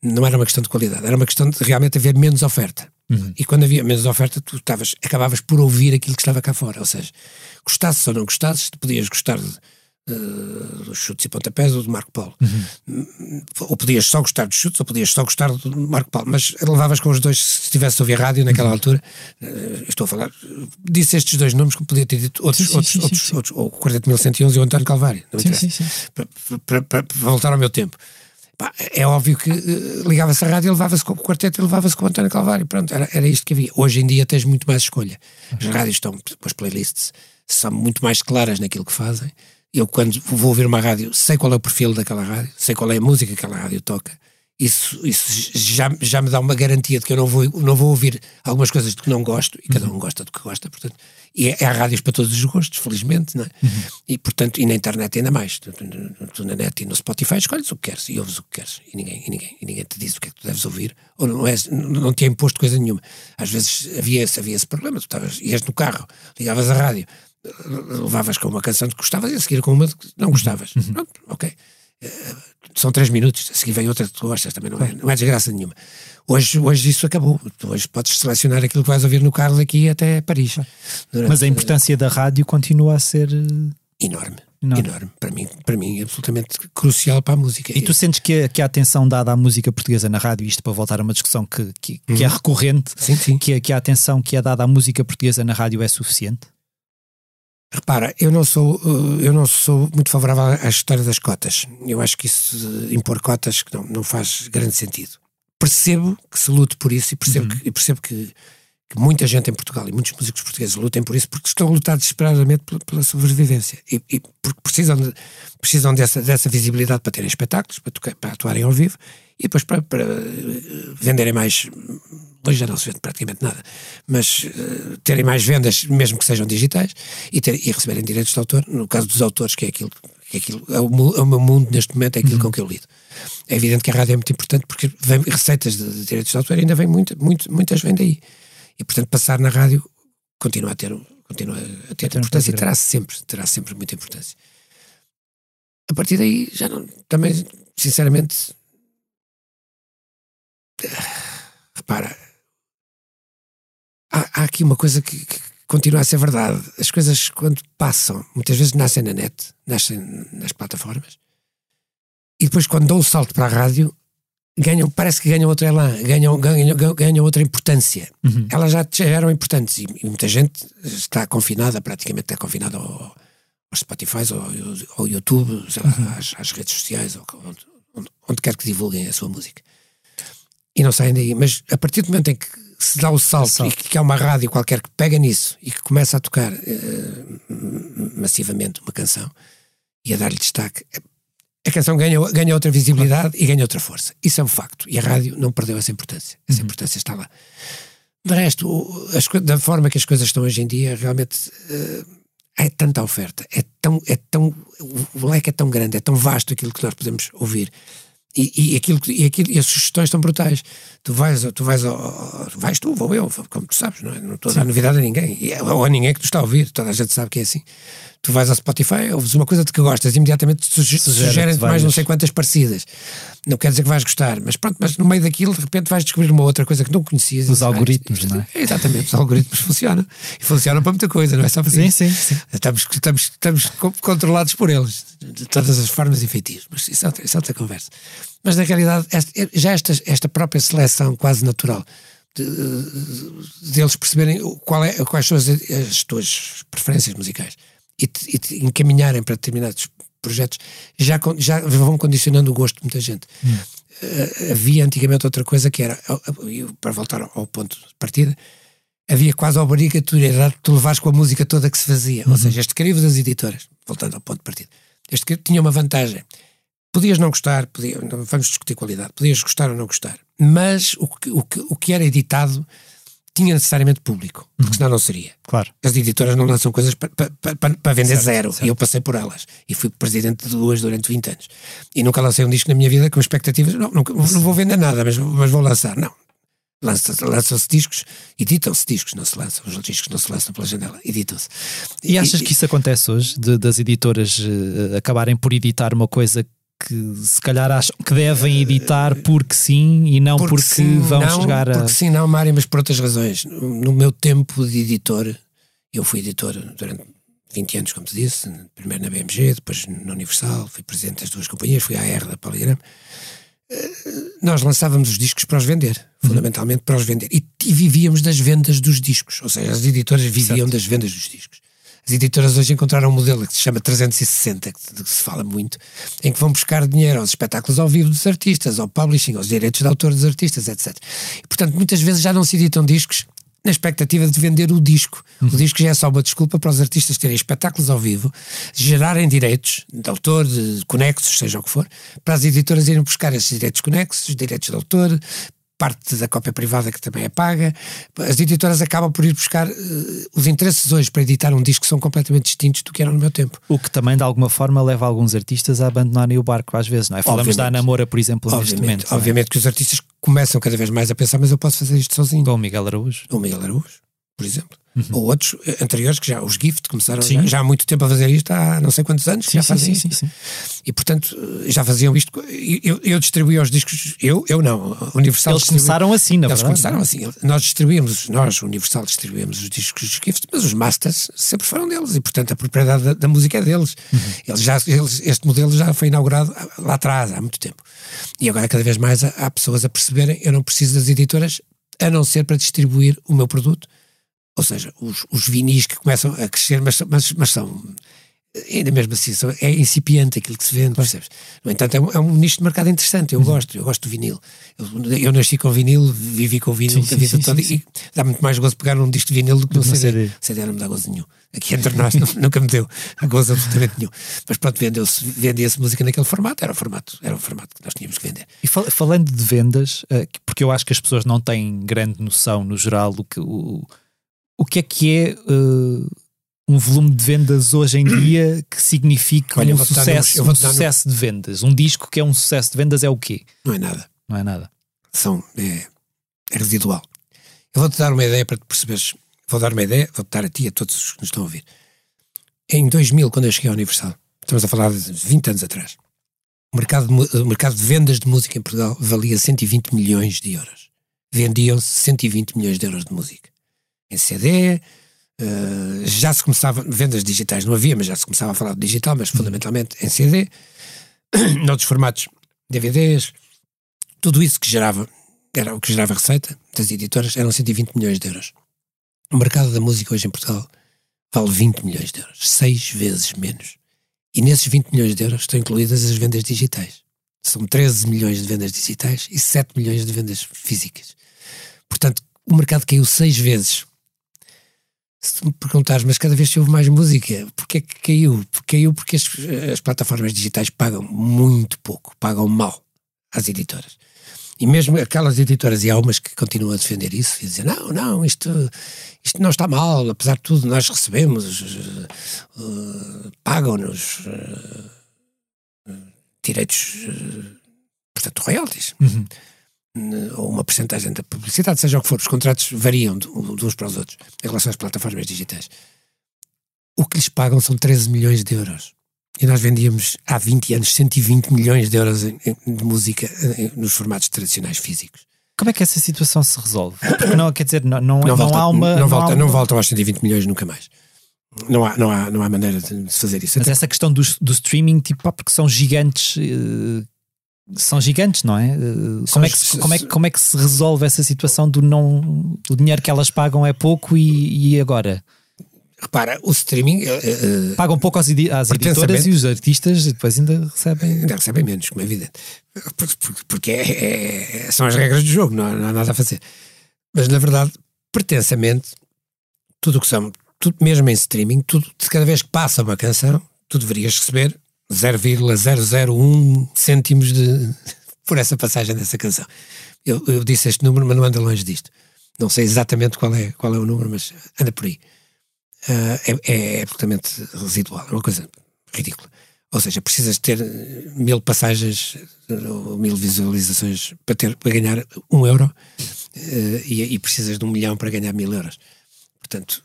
Não era uma questão de qualidade, era uma questão de realmente haver menos oferta. E quando havia menos oferta, tu estavas, acabavas por ouvir aquilo que estava cá fora. Ou seja, gostasses ou não gostasses, tu podias gostar de, eh, dos chutes e pontapés ou do Marco Paulo. Hum, Ou podias só gostar dos chutes ou podias só gostar do Marco Paulo, mas levavas com os dois se estivesse a ouvir rádio naquela altura. eh, estou a falar, disse estes dois nomes que podia ter dito outros, Sim, outros, sim, outros, sim. outros, ou o 40.111 e o António Calvário. Não Sim, sim, sim. Para, para- para- para voltar ao meu tempo. É óbvio que eh, ligava-se a rádio e levava-se com o quarteto e levava-se com o António Calvário. Pronto, era, era isto que havia. Hoje em dia tens muito mais escolha. As rádios estão, as playlists são muito mais claras naquilo que fazem. Eu, quando vou ouvir uma rádio, sei qual é o perfil daquela rádio, sei qual é a música que aquela rádio toca. Isso, isso já, já me dá uma garantia de que eu não vou, não vou ouvir algumas coisas de que não gosto, e cada um gosta do que gosta, portanto. E é, há rádios para todos os gostos, felizmente, não é? E, portanto, e na internet ainda mais. Tu, tu- na net e no Spotify escolhes o que queres e ouves o que queres. E ninguém, e ninguém, e ninguém te diz o que é que tu deves ouvir, ou não, és, não, não te é imposto coisa nenhuma. Às vezes havia esse, havia esse problema, tu estavas, ias no carro, ligavas a rádio, levavas com uma canção que gostavas e a seguir com uma que não gostavas. Pronto, ok. Eh, são três minutos, a seguir vem outra que tu gostas, também não é, não é desgraça nenhuma. Hoje, hoje isso acabou. Tu hoje podes selecionar aquilo que vais ouvir no carro daqui até Paris. Durante- Mas a importância da rádio continua a ser. eh, enorme, Enorme. enorme. Para mim, para mim, absolutamente crucial para a música. E tu sentes que a, que a atenção dada à música portuguesa na rádio, isto para voltar a uma discussão que, que, que é recorrente, Sim, sim. que, que a atenção que é dada à música portuguesa na rádio é suficiente? Repara, eu não sou, eh, eu não sou muito favorável à história das cotas. Eu acho que isso impor cotas não, não faz grande sentido. Percebo que se lute por isso e percebo, que, e percebo que, que muita gente em Portugal e muitos músicos portugueses lutem por isso porque estão a lutar desesperadamente pela, pela sobrevivência e, e porque precisam, de- precisam dessa, dessa visibilidade para terem espetáculos, para, tocar- para atuarem ao vivo e depois para, para, eh, venderem mais. Hoje já não se vende praticamente nada, mas eh, terem mais vendas, mesmo que sejam digitais, e, ter, e receberem direitos de autor. No caso dos autores, que é aquilo, que é, aquilo é, o, é o meu mundo neste momento, é aquilo com que eu lido. É evidente que a rádio é muito importante porque vem receitas de, de direitos de autor ainda vem muito, muito, muitas vêm daí. E portanto, passar na rádio continua a ter, continua a ter importância e peso terá sempre, terá sempre muita importância. A partir daí, já não. Também, sinceramente. Repara, há, há aqui uma coisa que, que continua a ser verdade. As coisas, quando passam, muitas vezes nascem na net, nascem nas plataformas, e depois, quando dão o salto para a rádio, ganham, parece que ganham outro elan, ganham, ganham, ganham, outra importância. Elas já, já eram importantes e, e muita gente está confinada, praticamente está confinada ao, aos Spotify, ao, ao YouTube, lá, às, às redes sociais, onde, onde quer que divulguem a sua música. E não saem daí. Mas a partir do momento em que se dá o salto, salto. e que há uma rádio qualquer que pega nisso e que começa a tocar eh, massivamente uma canção e a dar-lhe destaque, a canção ganha, ganha outra visibilidade e ganha outra força. Isso é um facto. E a rádio não perdeu essa importância. Essa importância está lá. De resto, as da forma que as coisas estão hoje em dia, realmente eh, é tanta oferta, é tão, é tão, o leque é tão grande, é tão vasto aquilo que nós podemos ouvir. E, e, aquilo, e, aquilo, e as sugestões estão brutais. Tu vais, tu vais, vais tu, vou eu, como tu sabes, não, é? não estou a dar novidade a ninguém, é- ou a ninguém que tu está a ouvir, toda a gente sabe que é assim. Tu vais ao Spotify, ouves uma coisa de que gostas, imediatamente sugerem-te mais não sei quantas parecidas. Não quer dizer que vais gostar, mas pronto, mas no meio daquilo, de repente vais descobrir uma outra coisa que não conhecias. Os algoritmos, não é? Exatamente, os algoritmos funcionam. E funcionam para muita coisa, não é só para Sim, sim, sim. Estamos, estamos, estamos co- controlados por eles, de todas as formas e feitios. Mas isso é outra, isso é outra conversa. Mas na realidade, esta- já esta, esta própria seleção quase natural de, deles perceberem qual é, quais são as, as tuas preferências musicais e te, e te encaminharem para determinados projetos já, já vão condicionando o gosto de muita gente. Eh, havia antigamente outra coisa que era, para voltar ao- ponto de partida, havia quase a obrigatoriedade de tu levares com a música toda que se fazia. Ou seja, este crivo das editoras, voltando ao ponto de partida, este crivo tinha uma vantagem. Podias não gostar, podia, não vamos discutir qualidade, podias gostar ou não gostar, mas o que, o que, o que era editado tinha necessariamente público, porque senão não seria. Claro. As editoras não lançam coisas para pa, pa, pa- para vender Certo, zero. certo. E eu passei por elas. E fui presidente de duas durante 20 anos. E nunca lancei um disco na minha vida com expectativas. Não, nunca, não vou vender nada, mas, mas vou lançar. Não. Lança- Lançam-se discos, editam-se discos, não se lançam. Os discos não se lançam pela janela, editam-se. E achas que isso acontece hoje, de- das editoras eh, acabarem por editar uma coisa que se calhar acham que devem editar porque sim e não porque, sim, vão não, chegar a. Porque sim, não, Mário, mas por outras razões. No meu tempo de editor, eu fui editor durante 20 anos, como te disse, primeiro na BMG, depois na Universal, fui presidente das duas companhias, fui à AR da Polygram. Eh, Nós lançávamos os discos para os vender, fundamentalmente para os vender. E, e vivíamos das vendas dos discos, ou seja, as editoras viviam das vendas dos discos. As editoras hoje encontraram um modelo que se chama 360, que, de que se fala muito, em que vão buscar dinheiro aos espetáculos ao vivo dos artistas, ao publishing, aos direitos de autor dos artistas, etc. E, portanto, muitas vezes já não se editam discos na expectativa de vender o disco. O disco já é só uma desculpa para os artistas terem espetáculos ao vivo, gerarem direitos de autor, de conexos, seja o que for, para as editoras irem buscar esses direitos conexos, direitos de autor, parte da cópia privada que também é paga. As editoras acabam por ir buscar. eh, os interesses hoje para editar um disco são completamente distintos do que eram no meu tempo. O que também de alguma forma leva alguns artistas a abandonarem o barco às vezes, não é? Falamos da Obviamente. Ana Moura, por exemplo, neste Obviamente, momento. não é? obviamente que os artistas começam cada vez mais a pensar, mas eu posso fazer isto sozinho. Com o Miguel Araújo. o Miguel Araújo, por exemplo. Ou outros eh, anteriores que já, os Gift, começaram Uhum. Já, já há muito tempo a fazer isto, há não sei quantos anos Sim, já fazem sim, sim, sim. E portanto eh, já faziam isto. Eu, eu distribuía os discos, eu, eu não, Universal Eles começaram assim, na Eles verdade. começaram assim. Nós distribuímos, nós, Universal, distribuímos os discos dos Gift, mas os masters sempre foram deles e, portanto, a propriedade da, da música é deles. Uhum. Eles já, eles, este modelo já foi inaugurado lá atrás, há muito tempo. E agora, cada vez mais, há, há pessoas a perceberem: eu não preciso das editoras a não ser para distribuir o meu produto. Ou seja, os, os vinis que começam a crescer, mas, mas, mas são. Ainda mesmo assim, são- é incipiente aquilo que se vende, percebes? No entanto, é um, é um nicho de mercado interessante. Uhum. Eu gosto, eu gosto do vinil. Eu, eu nasci com vinil, vivi com vinil Sim, a vida sim, toda sim, e dá muito mais gozo pegar num disco de vinil do que num CD. CD. Não me dá gozo nenhum. Aqui entre nós <laughs> nu- nunca me deu a gozo absolutamente nenhum. Mas pronto, vendeu-se, vendia-se música naquele formato, era o formato, era o formato que nós tínhamos que vender. E fal- falando de vendas, eh, que- porque eu acho que as pessoas não têm grande noção, no geral, do que, o, o que é que é eh, um volume de vendas hoje em dia que significa Olha, um sucesso, um sucesso de vendas. Um disco que é um sucesso de vendas é o quê? Não é nada. Não é nada. São, é, é residual. Eu vou-te dar uma ideia para te perceberes. Vou dar uma ideia, vou-te dar a ti e a todos os que nos estão a ouvir. Em 2000, quando eu cheguei à Universal, estamos a falar de 20 anos atrás, o mercado de, o mercado de vendas de música em Portugal valia 120 milhões de euros. Vendiam-se 120 milhões de euros de música. Em CD, eh, já se começava, vendas digitais não havia, mas já se começava a falar de digital, mas fundamentalmente em CD, <coughs> noutros formatos, DVDs, tudo isso que gerava, era o que gerava receita das editoras, eram 120 milhões de euros. O mercado da música hoje em Portugal vale 20 milhões de euros, seis vezes menos. E nesses 20 milhões de euros estão incluídas as vendas digitais. São 13 milhões de vendas digitais e 7 milhões de vendas físicas. Portanto, o mercado caiu seis vezes. Se me perguntares, mas cada vez se ouve mais música, porquê que caiu? Caiu porque as, as plataformas digitais pagam muito pouco, pagam mal às editoras. E mesmo aquelas editoras, e há umas que continuam a defender isso, e dizer, não, não, isto, isto não está mal, apesar de tudo, nós recebemos, eh, pagam-nos eh, direitos, eh, portanto, royalties, Uhum. N- ou uma porcentagem da publicidade, seja o que for, os contratos variam de, de uns para os outros, em relação às plataformas digitais. O que lhes pagam são 13 milhões de euros. E nós vendíamos há 20 anos 120 milhões de euros em- em- de música em- nos formatos tradicionais físicos. Como é que essa situação se resolve? Porque não, quer dizer, não, não, Não, não volta, há uma. não, volta, não uma- voltam aos 120 milhões nunca mais. Não há, não há, não há maneira de fazer isso. Mas Até- essa questão do, do streaming, tipo, porque são gigantes. eh, são gigantes, não é? Eh, Como é, que, se- como, é, como é que se resolve essa situação do não. O dinheiro que elas pagam é pouco e, e agora? Repara, o streaming eh, Pagam pouco às, às editoras e os artistas depois ainda recebem. ainda recebem menos, como é evidente. Por- por- Porque é- é- são as regras do jogo, não há, não há nada a fazer. Mas na verdade, pretensamente, tudo o que são, tudo, mesmo em streaming, tudo, cada vez que passa uma canção, tu deverias receber 0,001 cêntimos de, por essa passagem dessa canção. Eu, eu disse este número, mas não anda longe disto. Não sei exatamente qual é, qual é o número, mas anda por aí. Ah, é, é absolutamente residual, é uma coisa ridícula. Ou seja, precisas ter eh, mil passagens eh, ou mil visualizações para, ter, para ganhar um euro eh, e, e precisas de um milhão para ganhar mil euros. Portanto,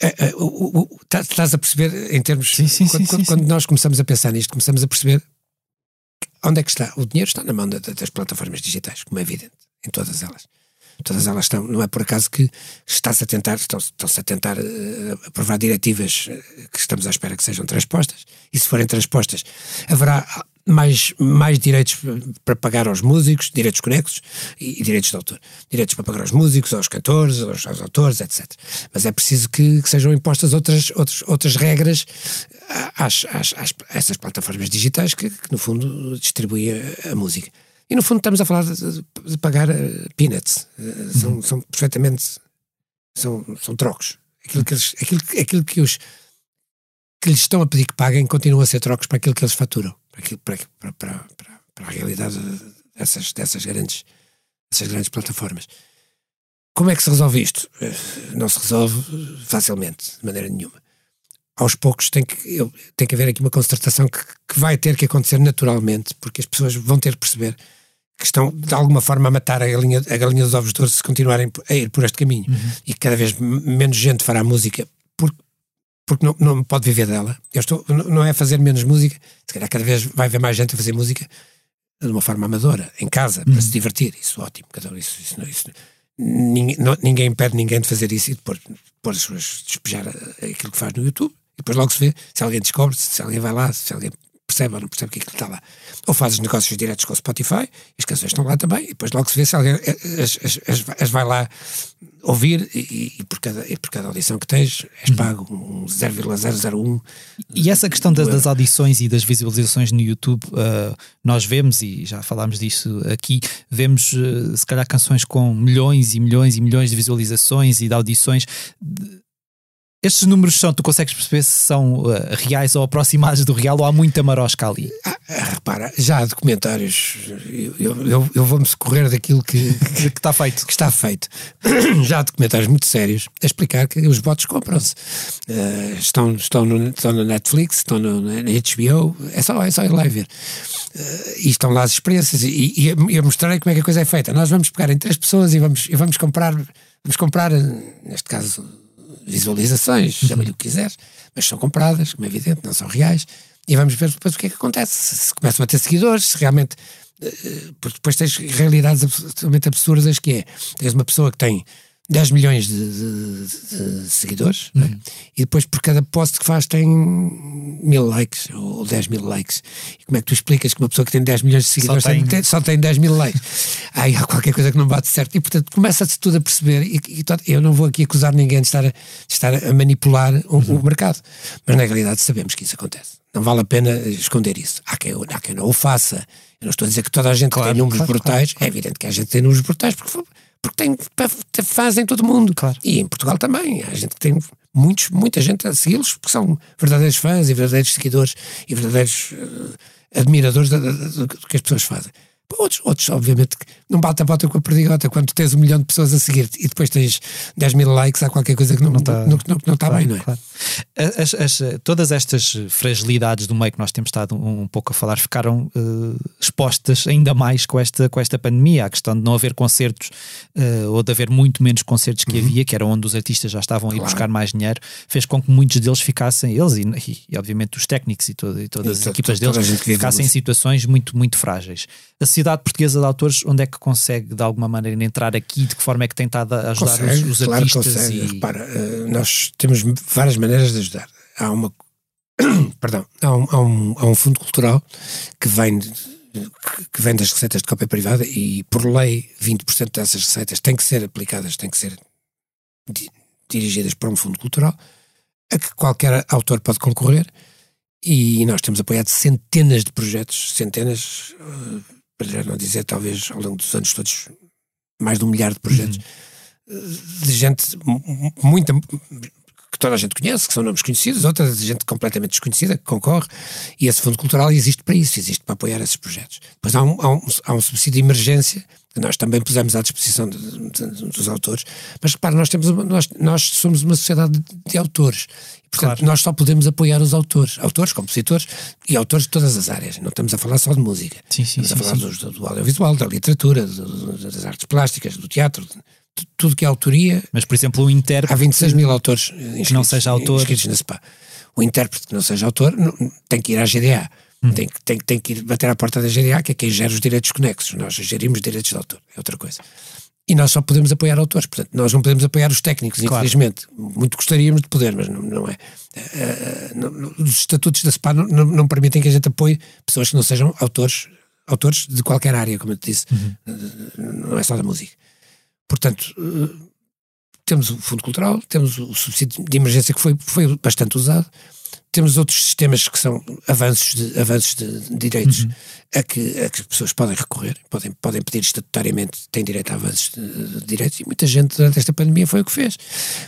estás a perceber em termos. Sim, sim, quando, sim, quando- quando nós começamos a pensar nisto, começamos a perceber onde é que está. O dinheiro está na mão da- da- das plataformas digitais, como é evidente, em todas elas. Todas elas estão, não é por acaso que está-se a tentar, estão- estão-se a tentar eh, aprovar diretivas eh, que estamos à espera que sejam transpostas, e se forem transpostas, haverá mais, mais direitos para pagar aos músicos, direitos conexos e, e direitos de autor. Direitos para pagar aos músicos, aos cantores, aos, aos autores, etc. Mas é preciso que, que sejam impostas outras, outras, outras regras às, às, às, a essas plataformas digitais que, que, no fundo, distribuem a, a música. E, no fundo, estamos a falar de, de- pagar eh, peanuts. Eh, são, são perfeitamente... São, são trocos. Aquilo que, eles, aquilo, aquilo que os que lhes estão a pedir que paguem continuam a ser trocos para aquilo que eles faturam, para, para, para, para, a realidade dessas, dessas, grandes, dessas grandes plataformas. Como é que se resolve isto? Eh, Não se resolve facilmente, de maneira nenhuma. Aos poucos tem que, eu- tem que haver aqui uma concertação que, que vai ter que acontecer naturalmente, porque as pessoas vão ter que perceber que estão de alguma forma a matar a galinha, a galinha dos ovos de ouro se continuarem a ir por este caminho. E cada vez menos gente fará música porque, não, não pode viver dela. Eu estou, não é fazer menos música, se calhar cada vez vai haver mais gente a fazer música de uma forma amadora, em casa, para se divertir. Isso ótimo. Cada, um, isso, isso, isso, ninguém, não- ninguém impede ninguém de fazer isso e de pôr, pôr as suas, despejar eh, aquilo que faz no YouTube. E depois logo se vê se alguém descobre, se alguém vai lá, se alguém percebe ou não percebe o que é que está lá. Ou fazes negócios diretos com o Spotify, as canções estão lá também, e depois logo se vê se alguém eh, as, as, as, as vai lá ouvir e, e por cada, e por cada audição que tens és pago um 0,001 E essa questão das, das audições e das visualizações no YouTube, uh, nós vemos, e já falámos disso aqui, vemos uh, se calhar canções com milhões e milhões e milhões de visualizações e de audições. De- Estes números são, tu consegues perceber se são uh, reais ou aproximados do real ou há muita marosca ali? Ah, repara, já há documentários, eu, eu, eu, vou-me socorrer daquilo que, <laughs> Que está feito. que está feito. <clears throat> Já há documentários muito sérios a explicar que os bots compram-se. Eh, estão, estão, no, estão na Netflix, estão no, na HBO, é só, é só ir lá e ver. Eh, e estão lá as experiências e, e eu- eu mostrarei como é que a coisa é feita. Nós vamos pegar em três pessoas e vamos, e vamos comprar, vamos comprar, eh, neste caso, visualizações, chama-lhe o que quiser, mas são compradas, como é evidente, não são reais, e vamos ver depois o que é que acontece. Se, começam a ter seguidores, se realmente. eh, Porque depois tens realidades absolutamente absurdas que é. Tens uma pessoa que tem 10 milhões de, de- de seguidores é? e depois por cada post que faz tem mil likes ou 10 mil likes. E como é que tu explicas que uma pessoa que tem 10 milhões de seguidores tem- tem- só tem 10 mil likes? <laughs> Aí há qualquer coisa que não bate certo. E portanto começa-se tudo a perceber. E, e eu não vou aqui acusar ninguém de estar a, de estar a manipular o, o mercado, mas na realidade sabemos que isso acontece. Não vale a pena esconder isso. Há quem, há quem não o faça. Eu não estou a dizer que toda a gente Claro, tem números claro, brutais. É evidente que há gente tem números brutais porque, porque tem pa- tem fãs em todo o mundo. Claro. E em Portugal também. Há gente que tem muitos, muita gente a segui-los porque são verdadeiros fãs e verdadeiros seguidores e verdadeiros eh, admiradores do que as pessoas fazem. Pá, Outros, outros, obviamente, que não bate a bota com a perdigota. Quando tens um milhão de pessoas a seguir-te e depois tens 10 mil likes, há qualquer coisa que não, não, tá- não, não, não está Claro, bem, não é? claro. As- as- todas estas fragilidades do meio que nós temos estado um, um pouco a falar ficaram eh, expostas ainda mais com esta, com esta pandemia. A questão de não haver concertos eh, ou de haver muito menos concertos que havia, que era onde os artistas já estavam a ir Uhum. Claro. buscar mais dinheiro, fez com que muitos deles ficassem, eles e, e, e, obviamente os técnicos e, todo- e todas E as equipas deles ficassem em situações muito, muito frágeis. A Sociedade Portuguesa de Autores, onde é que consegue de alguma maneira entrar aqui? De que forma é que tem estado a ajudar Consegue, os, os claro artistas? consegue. e... Repara, eh, nós temos várias maneiras de ajudar. Há uma. <coughs> Perdão, há um, há, um, há um fundo cultural que vem, que vem das receitas de cópia privada e, por lei, 20% dessas receitas têm que ser aplicadas, têm que ser di- dirigidas para um fundo cultural a que qualquer autor pode concorrer. E nós temos apoiado centenas de projetos, centenas, eh, para já não dizer, talvez ao longo dos anos todos, mais de um milhar de projetos de gente mu- mu- muita que toda a gente conhece, que são nomes conhecidos, outras de gente completamente desconhecida que concorre, e esse fundo cultural existe para isso, existe para apoiar esses projetos. Depois há um, há um, há um subsídio de emergência que nós também pusemos à disposição de- de- dos autores, mas repara, nós, temos uma- nós, nós somos uma sociedade de, de autores, e, portanto Claro. nós só podemos apoiar os autores, autores, compositores e autores de todas as áreas, não estamos a falar só de música, Sim, sim, estamos a sim, falar sim. dos- do, do audiovisual, da literatura, do- das artes plásticas, do teatro, de- de tudo que é autoria, Mas, por exemplo, o intérprete. Há 26 mil autores inscritos, não seja autor. inscritos na SPA. O intérprete que não seja autor não- tem que ir à GDA. Hum. Tem, que- tem, que- tem que ir bater à porta da GDA, que é quem gera os direitos conexos. Nós gerimos direitos de autor, é outra coisa. E nós só podemos apoiar autores, portanto, nós não podemos apoiar os técnicos, Claro. infelizmente. Muito gostaríamos de poder, mas não, não é. Eh, não- os estatutos da SPA não, não, permitem que a gente apoie pessoas que não sejam autores, autores de qualquer área, como eu te disse. Eh, Não é só da música. Portanto, eh, temos o Fundo Cultural, temos o subsídio de emergência que foi, foi bastante usado, temos outros sistemas que são avanços de, avanços de direitos a, que, a que as pessoas podem recorrer, podem, podem pedir estatutariamente, têm direito a avanços de, de direitos, e muita gente durante esta pandemia foi o que fez.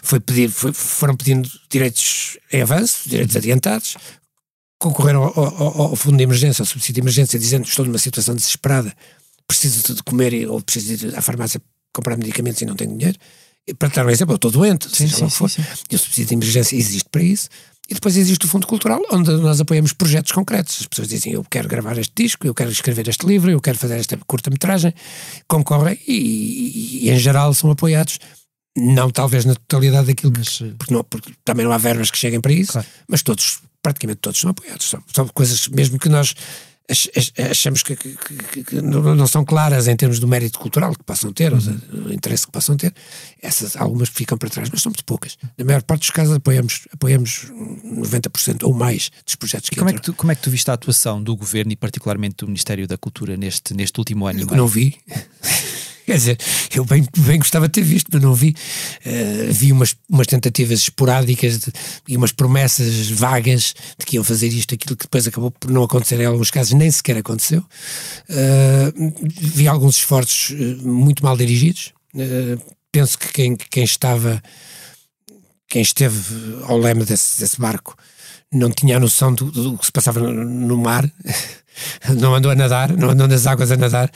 Foi pedir, foi- foram pedindo direitos em avanço, direitos adiantados, concorreram ao, ao- ao fundo de emergência, ao subsídio de emergência, dizendo que estou numa situação desesperada, preciso de comer ou preciso ir à farmácia comprar medicamentos e não tenho dinheiro. Para dar um exemplo, eu estou doente, seja lá o que for, e o subsídio de emergência existe para isso. E depois existe o Fundo Cultural, onde nós apoiamos projetos concretos. As pessoas dizem: Eu quero gravar este disco, eu quero escrever este livro, eu quero fazer esta curta-metragem. Concorrem e, e- e, em geral, são apoiados. Não talvez na totalidade daquilo que. Mas, eh, Porque, não, porque também não há verbas que cheguem para isso, Claro. mas todos, praticamente todos, são apoiados. São, são coisas, mesmo que nós achamos que, que- que- que não, são claras em termos do mérito cultural que possam ter, ou seja, o interesse que possam ter, essas algumas ficam para trás, mas são muito poucas. Na maior parte dos casos apoiamos, apoiamos 90% ou mais dos projetos que Como é que, tu, como é que tu viste a atuação do governo e particularmente do Ministério da Cultura neste, neste último ano? e não vi. Quer dizer, eu bem, bem gostava de ter visto, mas não vi. Eh, vi umas, umas tentativas esporádicas de- e umas promessas vagas de que iam fazer isto, aquilo que depois acabou por não acontecer em alguns casos, nem sequer aconteceu. Eh, vi alguns esforços eh, muito mal dirigidos. Eh, penso que quem, quem estava, quem esteve ao leme desse, desse barco não tinha a noção do, do que se passava no, no mar. <laughs> não andou a nadar, não andou nas águas a nadar,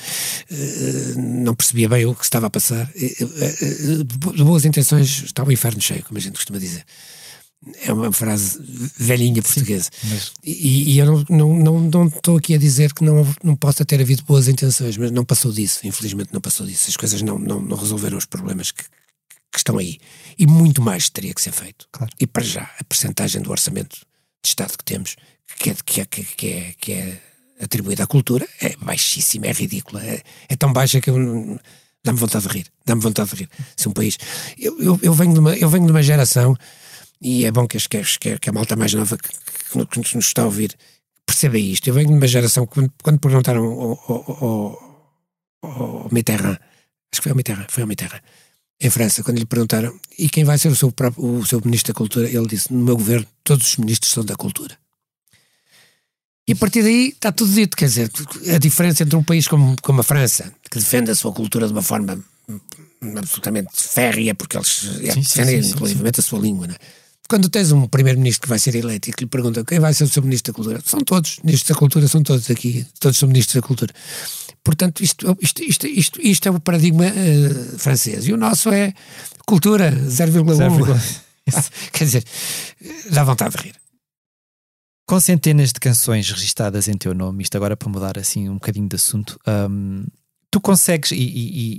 eh, não percebia bem o que estava a passar. Eh, eh, De boas intenções está o inferno cheio, como a gente costuma dizer. É uma frase velhinha portuguesa. mas- E, e eu não, não, não, não estou aqui a dizer que não, não possa ter havido boas intenções, mas não passou disso, infelizmente não passou disso. As coisas não, não, não resolveram os problemas que, que estão aí. E muito mais teria que ser feito. Claro. E para já, a percentagem do orçamento de Estado que temos, que é, que é, que é, que é, é atribuída à cultura, é baixíssima, é ridícula. É, é tão baixa que eu dá-me vontade de rir. Dá-me vontade de rir. Se um país. Eu, eu, eu, venho de uma, eu venho de uma geração, e é bom que, que, que a malta mais nova que, que, que nos está a ouvir perceba isto. Eu venho de uma geração que, quando, quando perguntaram ao, ao, ao, ao Mitterrand, acho que foi ao Mitterrand, foi ao Mitterrand, em França, quando lhe perguntaram e quem vai ser o seu, próprio, o seu ministro da Cultura, ele disse: No meu governo, todos os ministros são da cultura. E a partir daí está tudo dito. Quer dizer, a diferença entre um país como, como a França, que defende a sua cultura de uma forma absolutamente férrea, porque eles é, Sim, sim, defendem sim, sim, inclusivamente a sua língua. Não é? Quando tens um primeiro-ministro que vai ser eleito e que lhe pergunta quem vai ser o seu ministro da cultura, são todos, ministros da cultura são todos aqui, todos são ministros da cultura. Portanto, isto, isto, isto, isto, isto é o paradigma eh, francês. E o nosso é cultura 0,1. <laughs> Quer dizer, dá vontade de rir. Com centenas de canções registadas em teu nome, isto agora para mudar assim um bocadinho de assunto, hum, tu consegues, e, e-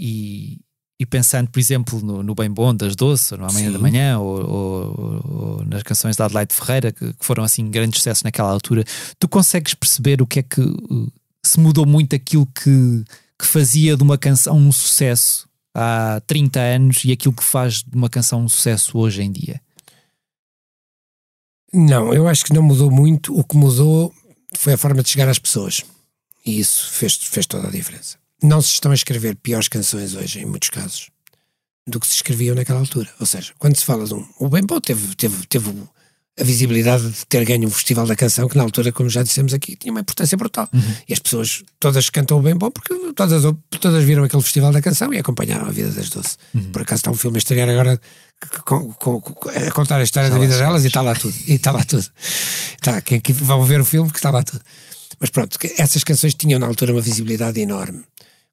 e- e pensando, por exemplo, no, no Bem Bom das Doce, ou no Amanhã Sim. da Manhã, ou, ou- ou nas canções da Adelaide Ferreira, que, que foram assim grandes sucessos naquela altura, tu consegues perceber o que é que uh, se mudou muito aquilo que, que fazia de uma canção um sucesso há 30 anos e aquilo que faz de uma canção um sucesso hoje em dia? Não, eu acho que não mudou muito. O que mudou foi a forma de chegar às pessoas. E isso fez, fez toda a diferença. Não se estão a escrever piores canções hoje, em muitos casos, do que se escreviam naquela altura. Ou seja, quando se fala de um. O Bem Bom teve, teve, teve a visibilidade de ter ganho um festival da canção que, na altura, como já dissemos aqui, tinha uma importância brutal. E as pessoas todas cantam o Bem Bom porque todas, todas viram aquele festival da canção e acompanharam a vida das doce. Por acaso está um filme a estrear agora com- com- com- a contar a história da vida delas e está lá tudo. E está lá tudo. Tá, quem que vão ver o filme que está lá tudo. Mas pronto, essas canções tinham na altura uma visibilidade enorme.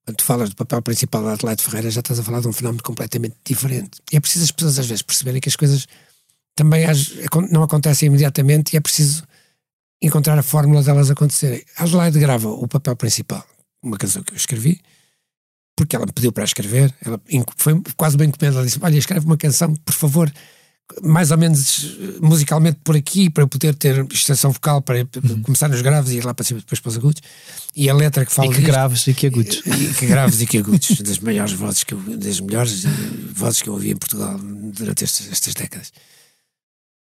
Quando tu falas do papel principal da Adelaide Ferreira, já estás a falar de um fenómeno completamente diferente. E é preciso as pessoas às vezes perceberem que as coisas também não acontecem imediatamente e é preciso encontrar a fórmula delas acontecerem. A Adelaide grava o papel principal, uma canção que eu escrevi, porque ela me pediu para escrever, ela foi quase bem encomenda, ela disse, olha, escreve uma canção, por favor, mais ou menos eh, musicalmente por aqui, para eu poder ter extensão vocal, para para começar nos graves e ir lá para cima depois para os agudos. E a letra que fala E que disto- graves e que agudos. e que graves e que agudos, <laughs> das maiores vozes que eu, das melhores eh, vozes que eu ouvi em Portugal durante estas, estas décadas.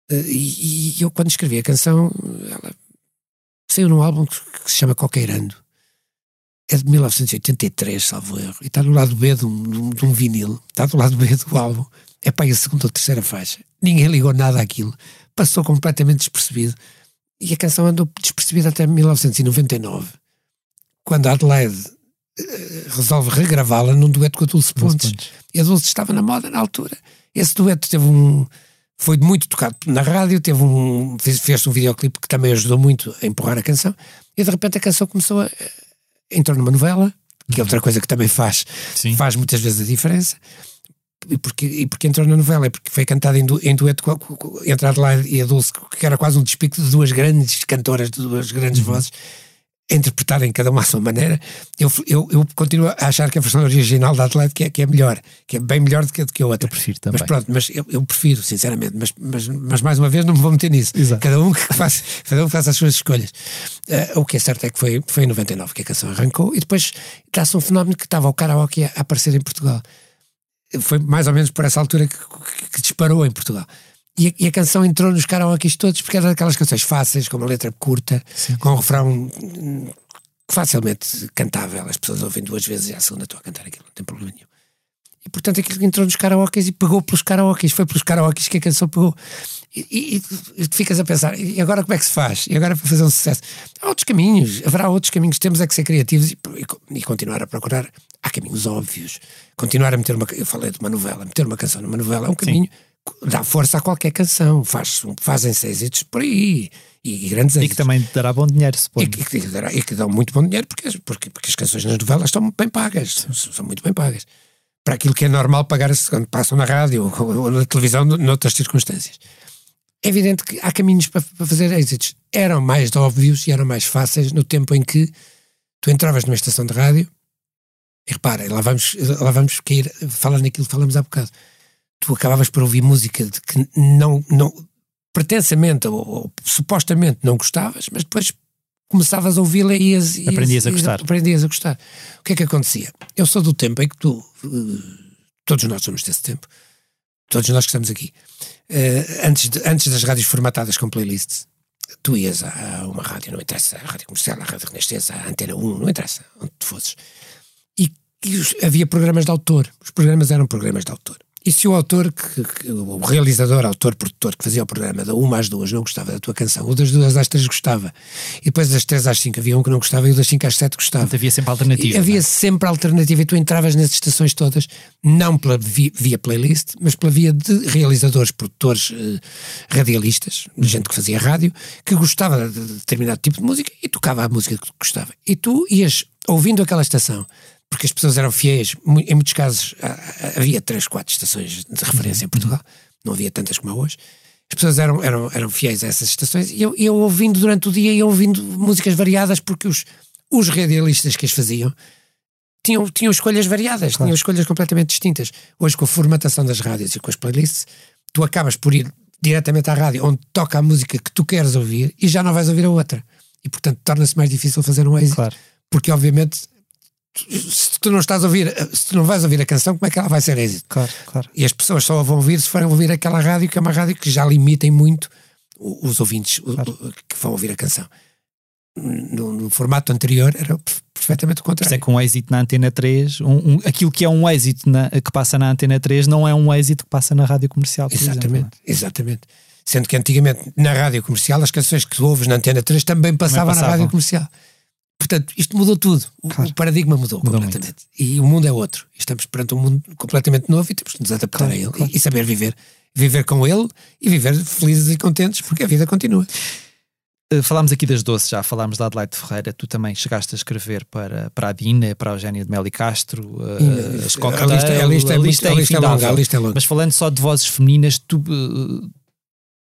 Eh, E, e eu, quando escrevi a canção, ela saiu num álbum que, que se chama Coqueirando. É de 1983, salvo erro. E está no lado B de um, de um- vinil. Está do lado B do álbum. É para a segunda ou terceira faixa. Ninguém ligou nada àquilo. Passou completamente despercebido. E a canção andou despercebida até 1999. Quando a Adelaide eh, resolve regravá-la num dueto com a Dulce Pontes. Pontes. E a Dulce estava na moda na altura. Esse dueto teve um. Foi muito tocado na rádio, teve um. Fez, fez um videoclipe que também ajudou muito a empurrar a canção. E de repente a canção começou a. entrou numa novela, que é outra coisa que também faz, Sim. faz muitas vezes a diferença. E porque, e porque entrou na novela, é porque foi cantada em, du, em dueto com a, com- com- entre a Adelaide e a Dulce, que era quase um despique de duas grandes cantoras, de duas grandes vozes, a interpretarem cada uma à sua maneira. Eu, eu, eu continuo a achar que a versão original da que é, que é melhor, que é bem melhor do que, do que a outra. Eu prefiro também. Mas pronto, mas eu, eu prefiro, sinceramente, mas, mas, mas mais uma vez não me vou meter nisso. Exato. Cada um que faça, cada um faça as suas escolhas. Eh, o que é certo é que foi, foi em 99 que a canção arrancou e depois dá-se um fenómeno que estava o karaoke a, a aparecer em Portugal. Foi mais ou menos por essa altura que, que- que disparou em Portugal. E a, e a canção entrou nos karaokes todos porque era daquelas canções fáceis, com uma letra curta, com um refrão hum, facilmente cantável. As pessoas ouvem duas vezes e à segunda estou a cantar aquilo, não tem problema nenhum. E portanto aquilo entrou nos karaokes e pegou pelos karaokes, foi pelos karaokes que a canção pegou. E, e- e tu ficas a pensar, e agora como é que se faz? E agora para fazer um sucesso? Há outros caminhos, haverá outros caminhos, temos é que ser criativos e, e co- e continuar a procurar. Há caminhos óbvios. Continuar a meter uma. Eu falei de uma novela, meter uma canção numa novela é um caminho. Dá força a qualquer canção, faz, fazem-se êxitos por aí e, grandes E êxitos. que também dará bom dinheiro, E suponho. que, e que dará- e que dão muito bom dinheiro porque, porque, porque as canções nas novelas estão bem pagas, são, são muito bem pagas. Para aquilo que é normal pagar-se quando passam na rádio <laughs> ou, ou na televisão, noutras circunstâncias. É evidente que há caminhos para, para fazer êxitos. Eram mais óbvios e eram mais fáceis no tempo em que tu entravas numa estação de rádio e repara, lá vamos, lá vamos cair, falar naquilo que falamos há bocado. Tu acabavas por ouvir música de que não, não pretensamente ou, ou supostamente não gostavas, mas depois começavas a ouvi-la e ias, ias- Aprendias a ias- gostar. Aprendias a gostar. O que é que acontecia? Eu sou do tempo em que tu, eh, todos nós somos desse tempo, todos nós que estamos aqui, eh, antes, de- antes das rádios formatadas com playlists, tu ias a uma rádio, não interessa, a rádio comercial, a rádio renascença, a antena 1, não interessa, onde tu fosses. E, e os- havia programas de autor, os programas eram programas de autor. E se o autor, que, que- o realizador, autor, produtor que fazia o programa da 1 às 2 não gostava da tua canção, o das 2 às 3 gostava, e depois das 3 às 5 havia um que não gostava e o das 5 às 7 gostava. Portanto, havia sempre alternativa. E havia é? sempre alternativa e tu entravas nas estações todas, não pela vi- via playlist, mas pela via de realizadores, produtores, eh, radialistas, gente que fazia rádio, que gostava de de determinado tipo de música e tocava a música que gostava. E tu ias ouvindo aquela estação, porque as pessoas eram fiéis, em muitos casos ah, ah, havia três, quatro estações de referência em Portugal, não havia tantas como há hoje. As pessoas eram, eram, eram fiéis a essas estações e eu, eu ouvindo durante o dia e ouvindo músicas variadas porque os, os radialistas que as faziam tinham, tinham escolhas variadas, tinham escolhas completamente distintas. Hoje, com a formatação das rádios e com as playlists, tu acabas por ir diretamente à rádio onde toca a música que tu queres ouvir e já não vais ouvir a outra. E, portanto, torna-se mais difícil fazer um êxito. Claro. Porque, obviamente, se tu não estás a ouvir, se tu não vais ouvir a canção, como é que ela vai ser êxito? Claro, claro. E as pessoas só a vão ouvir se forem ouvir aquela rádio, que é uma rádio que já limitem muito os ouvintes Claro. que vão ouvir a canção. No, no formato anterior era per- perfeitamente o contrário. é que um êxito na Antena 3, um, um- aquilo que é um êxito na- que passa na Antena 3 não é um êxito que passa na rádio comercial. por exemplo, Exatamente, não é? exatamente. Sendo que antigamente na rádio comercial as canções que tu ouves na Antena 3 também passavam, na passavam. rádio comercial. Portanto, isto mudou tudo. O, Claro. o paradigma mudou, Mudou completamente. E o mundo é outro. Estamos perante um mundo completamente novo e temos que nos adaptar Claro, a ele claro. e, saber viver. Viver com ele e viver felizes e contentes porque a vida continua. Uh, Falámos aqui das doces, já falámos da Adelaide Ferreira. Tu também chegaste a escrever para, para a Dina, para a Eugénia de Melo e Castro, uh, E, as a cocktail, lista- a lista é muito- a lista é longa, a lista é longa. Mas falando só de vozes femininas, tu uh,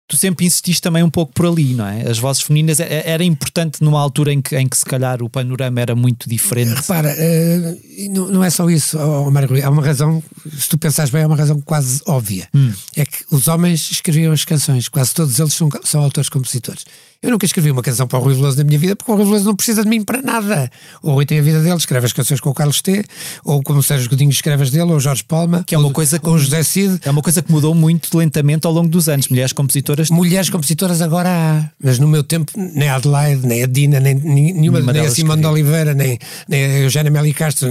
tu sempre insististe também um pouco por ali, não é? As vozes femininas é- era importante numa altura em que, em que se calhar o panorama era muito diferente. Repara, eh, não, é só isso, Mário Rui, há uma razão, se tu pensares bem, é uma razão quase óbvia. É que os homens escreviam as canções, quase todos eles são, são autores-compositores. Eu nunca escrevi uma canção para o Rui Veloso na minha vida, porque o Rui Veloso não precisa de mim para nada. O Rui tem a vida dele, escreve as canções com o Carlos T, ou como o Sérgio Godinho escreve as dele, ou o Jorge Palma, Que é uma coisa que- ou o José Cid. É uma coisa que mudou muito lentamente ao longo dos anos. Mulheres compositoras Mulheres compositoras agora há, mas no meu tempo nem a Adelaide, nem a Dina, nem nenhuma, nem a Simone de. Oliveira, nem, nem a Eugénia Meli Castro.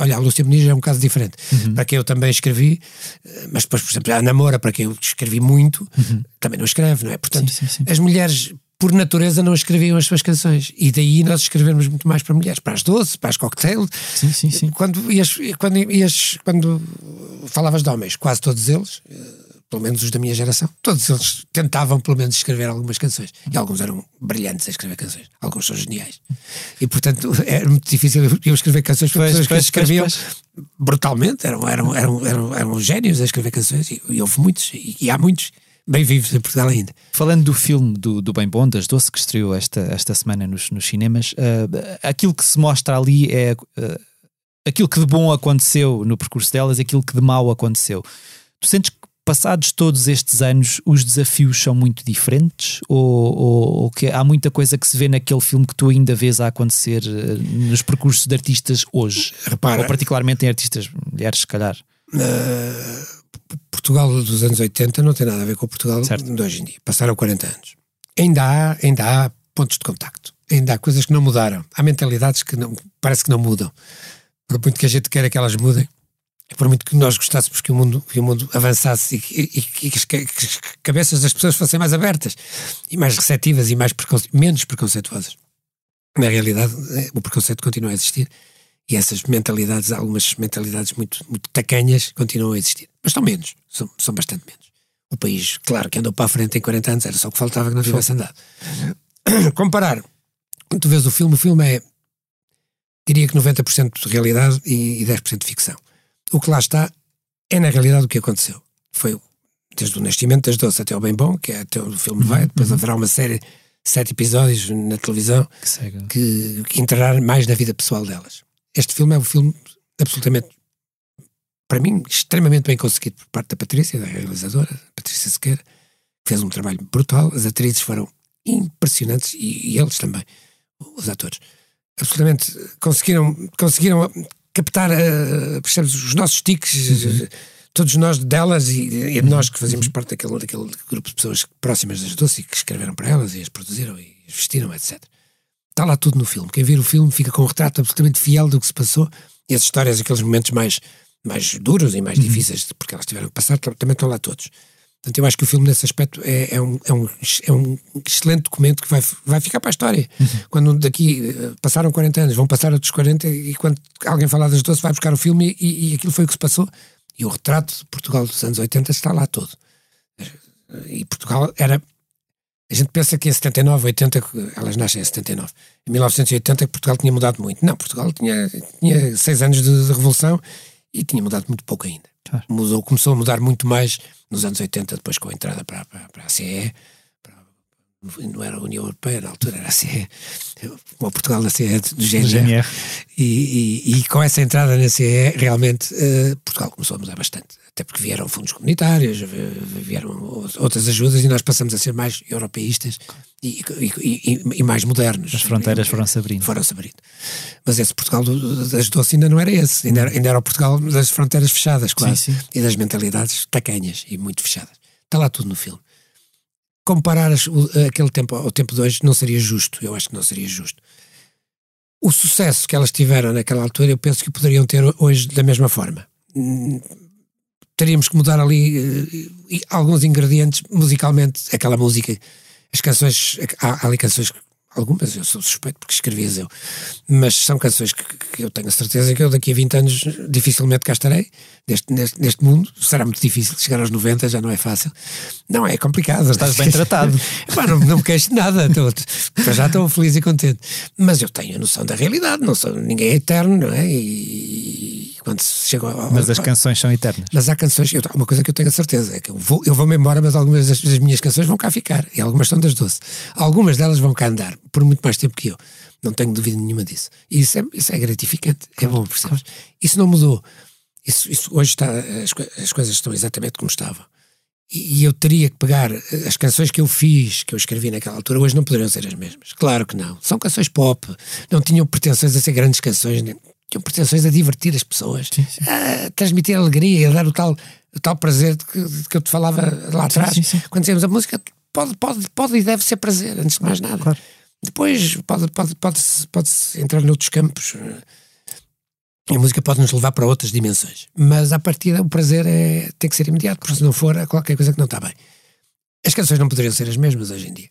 Olha, a Lúcia Muniz é um caso diferente. Uhum. Para quem eu também escrevi, eh, mas depois, por exemplo, a Namora, para quem eu escrevi muito, também não escreve, não é? Portanto, Uhum. Sim, sim, sim. as mulheres. Por natureza não escreviam as suas canções e daí nós escrevemos muito mais para mulheres, para as doce, para as cocktail. Sim, sim, sim. Quando, ias, quando, ias, quando falavas de homens, quase todos eles, eh, pelo menos os da minha geração, todos eles tentavam pelo menos escrever algumas canções. E alguns eram brilhantes a escrever canções. Alguns são geniais. E portanto <laughs> era muito difícil eu escrever canções para pessoas que escreviam brutalmente. Eram, eram, eram, eram, eram génios a escrever canções. E, houve muitos. E há muitos bem vivos em Portugal ainda. Falando do filme do, do Bem Bom, das Doce, que estreou esta, esta semana nos, nos cinemas, ah, aquilo que se mostra ali é ah, aquilo que de bom aconteceu no percurso delas e aquilo que de mau aconteceu. Tu sentes que, passados todos estes anos, os desafios são muito diferentes? Ou, ou- ou que há muita coisa que se vê naquele filme que tu ainda vês a acontecer ah, nos percursos de artistas hoje? Repara, Ou particularmente em artistas mulheres, se calhar. Portugal dos anos 80 não tem nada a ver com o Portugal Certo. de hoje em dia. Passaram 40 anos. Ainda há, ainda há pontos de contacto. Ainda há coisas que não mudaram. Há mentalidades que não, parece que não mudam. Por muito que a gente queira que elas mudem, e por muito que nós gostássemos que o mundo, que o mundo avançasse e, que- e que, que as, que as cabeças das pessoas fossem mais abertas e mais receptivas e mais preconce- menos preconceituosas. Na realidade, eh, o preconceito continua a existir e essas mentalidades, algumas mentalidades muito, muito tacanhas, continuam a existir. Mas estão menos, são, são bastante menos. O país, claro, que andou para a frente em 40 anos, era só o que faltava que não tivesse andado. <coughs> Comparar, quando tu vês o filme, o filme é, diria que 90% de realidade e, e 10% de ficção. O que lá está é, na realidade, o que aconteceu. Foi desde o nascimento das doces até o bem bom, que é até o filme vai, depois haverá uma série, sete episódios na televisão, Que que, que entrará mais na vida pessoal delas. Este filme é um filme absolutamente, para mim, extremamente bem conseguido por parte da Patrícia, da realizadora, Patrícia Sequeira, que fez um trabalho brutal. As atrizes foram impressionantes e, e eles também, os atores. Absolutamente conseguiram, conseguiram captar eh, percebes, os nossos tiques, eh, todos nós delas e, e de nós que fazíamos parte daquele, daquele grupo de pessoas próximas das doces e que escreveram para elas e as produziram e as vestiram, etc. Está lá tudo no filme. Quem vir o filme fica com um retrato absolutamente fiel do que se passou e as histórias, aqueles momentos mais, mais duros e mais difíceis, porque elas tiveram que passar, também estão lá todos. Portanto, eu acho que o filme, nesse aspecto, é, é, um, é, um, é um excelente documento que vai, vai ficar para a história. Quando daqui eh, passaram 40 anos, vão passar outros 40, e quando alguém falar das doces, vai buscar o filme e, e aquilo foi o que se passou. E o retrato de Portugal dos anos 80 está lá todo. E Portugal era. A gente pensa que em 79, 80, que elas nascem em 79. Em 1980 que Portugal tinha mudado muito. Não, Portugal tinha, tinha seis anos de, de revolução e tinha mudado muito pouco ainda. Claro. Mudou, começou a mudar muito mais nos anos 80, depois com a entrada para, para, para a CE. para- não era a União Europeia, na altura era a CE. O Portugal da CE do GNR. GNR. E, e- e com essa entrada na CE, realmente, eh, Portugal começou a mudar bastante. Até porque vieram fundos comunitários, vi- vieram ou- outras ajudas e nós passamos a ser mais europeístas e, e- e- e mais modernos. As fronteiras foram-se abrindo. Foram-se abrindo. Mas esse Portugal das doces ainda não era esse. Ainda era, ainda era o Portugal das fronteiras fechadas, quase. Sim, sim. E das mentalidades tacanhas e muito fechadas. Está lá tudo no filme. Comparar as- o- aquele tempo ao tempo de hoje não seria justo. Eu acho que não seria justo. O sucesso que elas tiveram naquela altura, eu penso que poderiam ter hoje da mesma forma. Teríamos que mudar ali e alguns ingredientes musicalmente. Aquela música, as canções, há, há ali canções, algumas eu sou suspeito porque escrevi-as eu, mas são canções que, que eu tenho a certeza que eu daqui a 20 anos dificilmente cá estarei neste, neste, neste mundo. Será muito difícil chegar aos 90, já não é fácil. Não, é complicado. Estás bem tratado. <laughs> Pá, não, não me queixo de nada, estou, já estou feliz e contente. Mas eu tenho a noção da realidade, não sou, ninguém é eterno, não é? E, Quando ao, Mas as canções são eternas. mas há canções, eu, uma coisa que eu tenho a certeza é que eu vou, eu vou-me embora, mas algumas das, das minhas canções vão cá ficar. E algumas são das doce. Algumas delas vão cá andar por muito mais tempo que eu. Não tenho dúvida nenhuma disso. E isso é, isso é gratificante. é bom, percebes? Isso não mudou. Isso, isso hoje está, as, as coisas estão exatamente como estavam. E, e eu teria que pegar eh, as canções que eu fiz, que eu escrevi naquela altura, hoje não poderiam ser as mesmas. Claro que não. São canções pop. Não tinham pretensões a ser grandes canções. Tinham pretensões a divertir as pessoas, a transmitir alegria, a dar o tal, o tal prazer de que, de que eu te falava lá atrás. sim, sim. Quando dizemos a música, pode, pode, pode e deve ser prazer, antes de mais nada. claro. Depois pode, pode, pode, -se, pode -se entrar noutros campos. eh, E a música pode nos levar para outras dimensões. Mas a partir o prazer é, tem que ser imediato, porque se não for, há qualquer coisa que não está bem. As canções não poderiam ser as mesmas hoje em dia.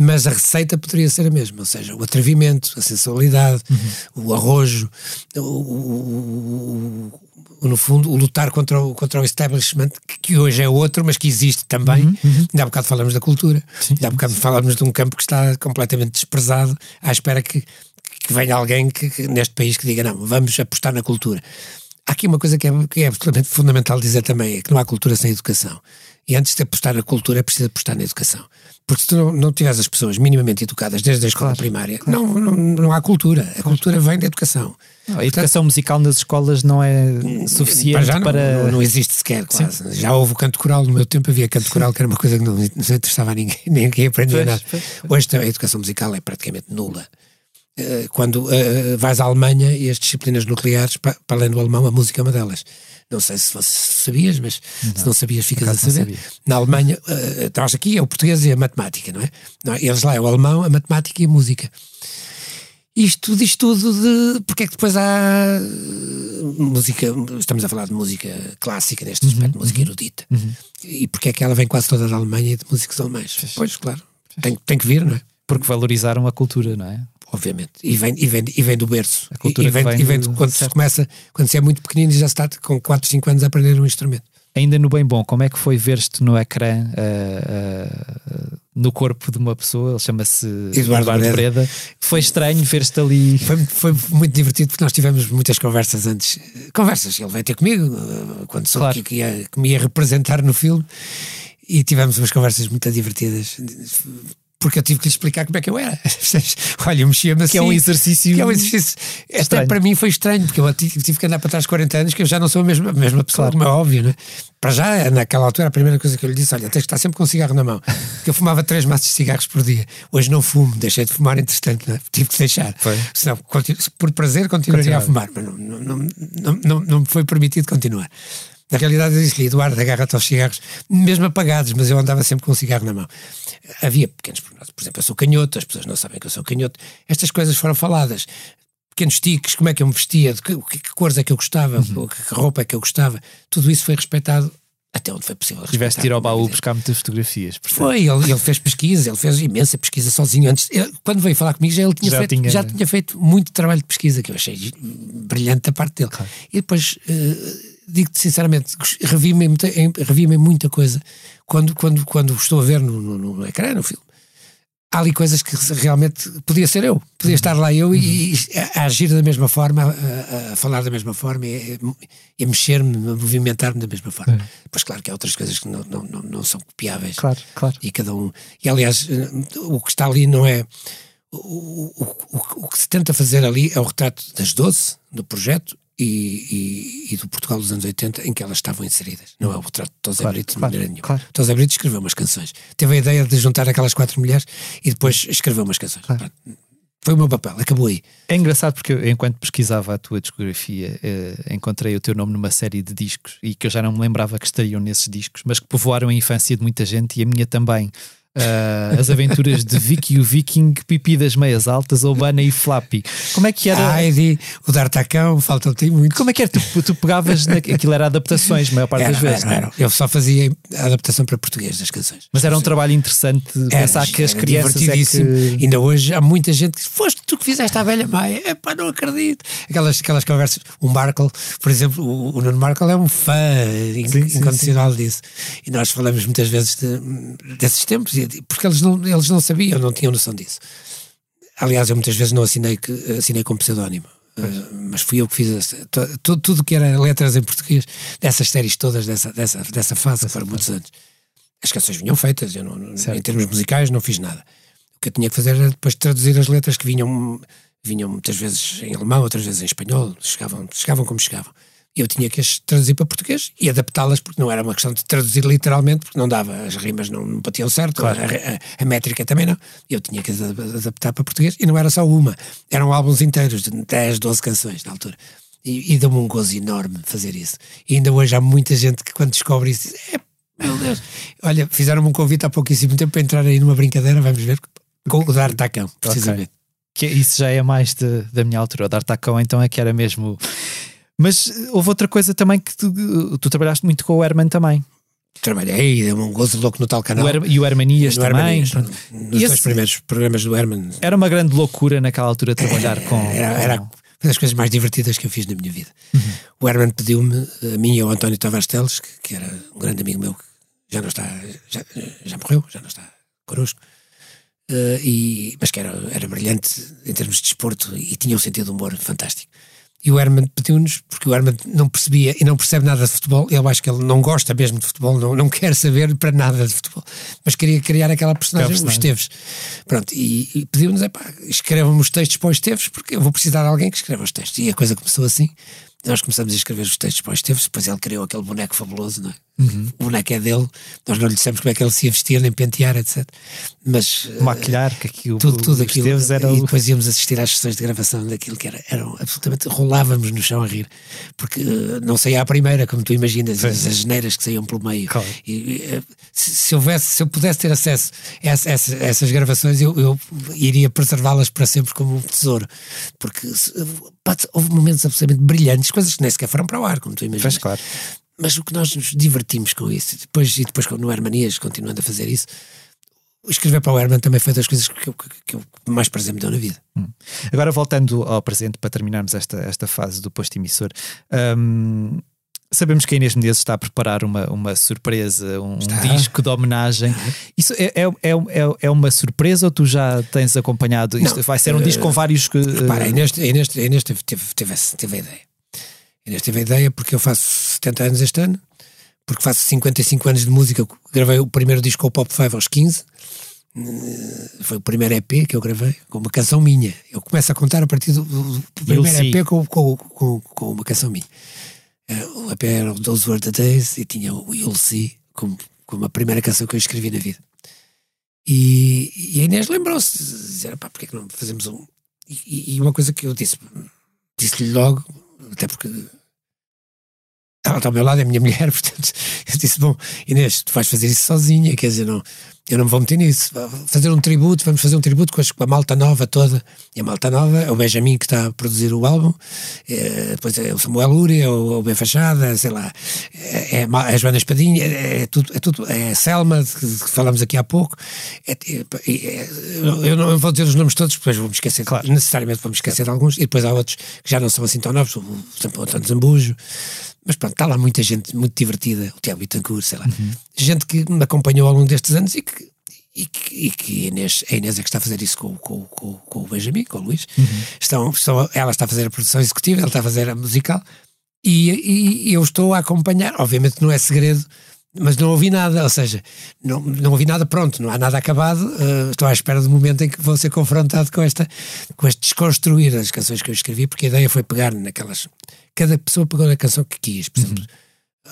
Mas a receita poderia ser a mesma, ou seja, o atrevimento, a sensualidade, o arrojo, o, o- o- no fundo, o lutar contra o, contra o establishment, que, que hoje é outro, mas que existe também. Ainda há bocado falamos da cultura, ainda há bocado falamos de um campo que está completamente desprezado, à espera que, que venha alguém que, que neste país que diga: não, vamos apostar na cultura. Há aqui uma coisa que é, que é absolutamente fundamental dizer também: é que não há cultura sem educação. E antes de apostar na cultura, é preciso apostar na educação. Porque se tu não, não tiveres as pessoas minimamente educadas desde a escola primária, Não, não, não há cultura. A cultura vem da educação. Não, a educação musical nas escolas não é suficiente Para já para. não, não, não existe sequer, quase. Já houve o canto coral, no meu tempo havia canto coral, que era uma coisa que não, não interessava a ninguém, <laughs> ninguém aprendia Pois, nada. pois, Hoje a educação musical é praticamente nula. Eh, Quando eh, vais à Alemanha e as disciplinas nucleares, pa- para além do alemão, a música é uma delas. Não sei se você sabias, mas se não sabias, ficas a não saber. Na Alemanha, nós aqui é o português e a matemática, não é? Não, Eles lá é o alemão, a matemática e a música. Isto diz tudo de porque é que depois há eh, música, estamos a falar de música clássica neste Uhum, aspecto, música erudita. E porque é que ela vem quase toda da Alemanha e de músicos alemães? Pois, claro. Tem, tem que vir, não é? Porque valorizaram a cultura, não é? Obviamente. E vem, e vem, e vem do berço. A cultura e, vem, vem e vem do- quando se certo. começa, quando se é muito pequenino e já se está com 4, 5 anos a aprender um instrumento. Ainda no bem bom, como é que foi ver-te no ecrã ah, ah, no corpo de uma pessoa? Ele chama-se Eduardo Breda. Breda. Foi estranho ver-te ali. Foi, foi muito divertido porque nós tivemos muitas conversas antes. Conversas, ele veio ter comigo eh, quando soube Claro. que, que ia, que me ia representar no filme e tivemos umas conversas muito divertidas. Porque eu tive que lhe explicar como é que eu era. <laughs> Olha, eu mexia-me assim. Que é um exercício. que é um exercício. Até estranho. para mim foi estranho, porque eu tive, que andar para trás 40 anos, que eu já não sou a mesma, a mesma pessoa, Claro. como é óbvio, né? Para já, naquela altura, a primeira coisa que eu lhe disse: olha, tens que estar sempre com um cigarro na mão. <laughs> Porque eu fumava três maços de cigarros por dia. Hoje não fumo, deixei de fumar, entretanto, né? tive que deixar. Foi. Senão, por prazer, continuaria a fumar, mas não, não, não, não, não me foi permitido continuar. Na realidade, eu disse-lhe, Eduardo, agarra-te aos cigarros, mesmo apagados, mas eu andava sempre com um cigarro na mão. Havia pequenos pormenores, por exemplo, eu sou canhoto, as pessoas não sabem que eu sou canhoto. Estas coisas foram faladas. Pequenos tiques, como é que eu me vestia, que, que, que cores é que eu gostava, Uhum. que, que roupa é que eu gostava. Tudo isso foi respeitado até onde foi possível. Tiveste de ir ao baú buscar muitas fotografias. portanto. Foi, ele, ele fez pesquisa, ele fez imensa pesquisa sozinho. Antes, ele- quando veio falar comigo, já, ele tinha Já feito, tinha- já tinha feito muito trabalho de pesquisa, que eu achei brilhante da parte dele. E depois, eh, digo-te sinceramente, revi-me em muita, em- muita coisa quando, quando, quando estou a ver no, no, no ecrã, no filme. Há ali coisas que realmente podia ser eu, podia estar lá eu e, e a, a agir da mesma forma, a, a- a falar da mesma forma a mexer-me, a movimentar-me da mesma forma. Pois claro que há outras coisas que não, não, não, não são copiáveis Claro, claro. e cada um. E aliás, eh, o que está ali não é. O, o, o, o que se tenta fazer ali é o retrato das 12 do projeto e, e, e do Portugal dos anos 80 em que elas estavam inseridas. Não é o retrato de Tosé Claro, Brito de claro, maneira nenhuma. claro. Tosé Brito escreveu umas canções. Teve a ideia de juntar aquelas quatro mulheres e depois escreveu umas canções. Pronto. Foi o meu papel, acabou aí. É engraçado porque eu, enquanto pesquisava a tua discografia, eh, encontrei o teu nome numa série de discos e que eu já não me lembrava que estariam nesses discos, mas que povoaram a infância de muita gente e a minha também. Ah, as aventuras de Vicky e o Viking, Pipi das Meias Altas, Obana e Flappy. Como é que era? Heidi, o D'Artacão, faltam-te muito. Como é que era? Tu, tu pegavas, na, aquilo era adaptações, a maior parte Era, das vezes. era, é? era. Eu só fazia a adaptação para português das canções. Mas era um trabalho interessante Era, pensar que as era crianças é divertidíssimo. que. Ainda hoje há muita gente que diz, foste tu que fizeste a velha Maia. Epá, não acredito. Aquelas, aquelas conversas. O Markle, por exemplo, o, o Nuno Markle é um fã Sim, sim, incondicional disso. E nós falamos muitas vezes de- desses tempos, e- porque eles não, eles não sabiam, não tinham noção disso. Aliás, eu muitas vezes não assinei, que, assinei com pseudónimo. Uh, mas fui eu que fiz tudo, tudo que era letras em português, dessas séries todas, dessa, dessa, dessa fase, que foram muitos anos. As canções vinham feitas, eu não, não- Certo. em termos musicais não fiz nada. O que eu tinha que fazer era depois traduzir as letras que vinham, vinham muitas vezes em alemão, outras vezes em espanhol, chegavam, chegavam como chegavam. Eu tinha que as traduzir para português e adaptá-las, porque não era uma questão de traduzir literalmente, porque não dava, as rimas não, não batiam certo, Claro. a, a- a métrica também não. Eu tinha que as ad- adaptar para português e não era só uma, eram álbuns inteiros, de 10, 12 canções na altura. E, e deu-me um gozo enorme fazer isso. E ainda hoje há muita gente que quando descobre isso diz: é, meu Deus, olha, fizeram-me um convite há pouquíssimo tempo para entrar aí numa brincadeira, vamos ver, com o Dar Tacão, precisamente. Que isso já é mais de- da minha altura. O D'Artacão então é que era mesmo. Mas eh, houve outra coisa também que tu, tu trabalhaste muito com o Herman também. Trabalhei, deu-me um gozo louco no tal canal. O e o Hermanias No também. Hermanias. Nos dois primeiros programas do Herman. Era uma grande loucura naquela altura trabalhar com. Era, era uma das coisas mais divertidas que eu fiz na minha vida. O Herman pediu-me, a mim e ao António Tavares Teles, que, que era um grande amigo meu, que já não está, já, já morreu, já não está connosco, eh, e, mas que era, era brilhante em termos de desporto e tinha um sentido de humor fantástico. E o Herman pediu-nos, porque o Herman não percebia e não percebe nada de futebol, eu acho que ele não gosta mesmo de futebol, não, não quer saber para nada de futebol, mas queria criar aquela personagem, os personagem. Esteves. Pronto, e, e pediu-nos, escrevam-me os textos para os Esteves, porque eu vou precisar de alguém que escreva os textos. E a coisa começou assim. Nós começamos a escrever os textos para os Esteves, depois ele criou aquele boneco fabuloso, não é? Uhum. O boneco é dele, nós não lhe dissemos como é que ele se ia vestir, nem pentear, etc. Mas eh, maquilhar, que aquilo, tudo, tudo aquilo. Era e depois íamos assistir às sessões de gravação daquilo que era, eram absolutamente. rolávamos no chão a rir, porque eh, não saía à primeira, como tu imaginas, as, as geneiras que saíam pelo meio. Claro. E, eh, se, se houvesse, se eu pudesse ter acesso a essa- essa- essas gravações, eu, eu iria preservá-las para sempre como um tesouro, porque pá, houve momentos absolutamente brilhantes, coisas que nem sequer foram para o ar, como tu imaginas. Pois claro. Mas o que nós nos divertimos com isso, depois, e depois no Hermanias, continuando a fazer isso, escrever para o Herman também foi das coisas que, eu- que, eu mais prazer me deu na vida. Agora voltando ao presente para terminarmos esta, esta fase do posto emissor. hum, sabemos que a Inês Menezes está a preparar uma, uma surpresa, um Está. disco de homenagem. Isso é, é, é, é, é uma surpresa ou tu já tens acompanhado? Isto Não, vai ser um disco com vários que. Repara, a eh, Inês, a Inês, a Inês teve, teve, teve, teve a ideia. Inês teve a ideia porque eu faço 70 anos este ano, porque faço 55 anos de música. Eu Gravei o primeiro disco com o Pop 5 aos 15. Eh, Foi o primeiro EP que eu gravei, com uma canção minha. Eu começo a contar a partir do, do- primeiro. EP com, com, com, com uma canção minha. Eh, O EP era o Those Were the Days e tinha o You'll See como, como a primeira canção que eu escrevi na vida. E, e a Inês lembrou-se, dizer, pá, porque é que não fazemos um. E, e uma coisa que eu disse, disse-lhe logo, até porque ela está ao meu lado, é a minha mulher, <laughs> portanto, eu disse: Bom, Inês, tu vais fazer isso sozinha, quer dizer, não, eu não me vou meter nisso. Fazer um tributo, vamos fazer um tributo com, a malta nova toda. E a malta nova é o Benjamin que está a produzir o álbum, é, depois é o Samuel Uri, é o, o Ben Fachada, sei lá, é, é a a Joana Espadinha, é, é tudo, é tudo, é a Selma, que, que falamos aqui há pouco. É- é- é- eu não vou dizer os nomes todos, depois vou-me esquecer, Claro. necessariamente vou-me esquecer de alguns, e depois há outros que já não são assim tão novos, por exemplo, o António Zambujo. Mas pronto, está lá muita gente muito divertida, o Tiago Bittencourt, sei lá. Gente que me acompanhou ao longo destes anos e que, e que, e que a, Inês, a Inês é que está a fazer isso com, com, com, com o Benjamin, com o Luís. Estão, estão, ela está a fazer a produção executiva, ele está a fazer a musical e, e- e eu estou a acompanhar. Obviamente não é segredo, mas não ouvi nada, ou seja, não, não ouvi nada pronto, não há nada acabado. eh, estou à espera do momento em que vou ser confrontado com, esta, com este desconstruir das canções que eu escrevi, porque a ideia foi pegar naquelas. Cada pessoa pegou na canção que quis, por exemplo.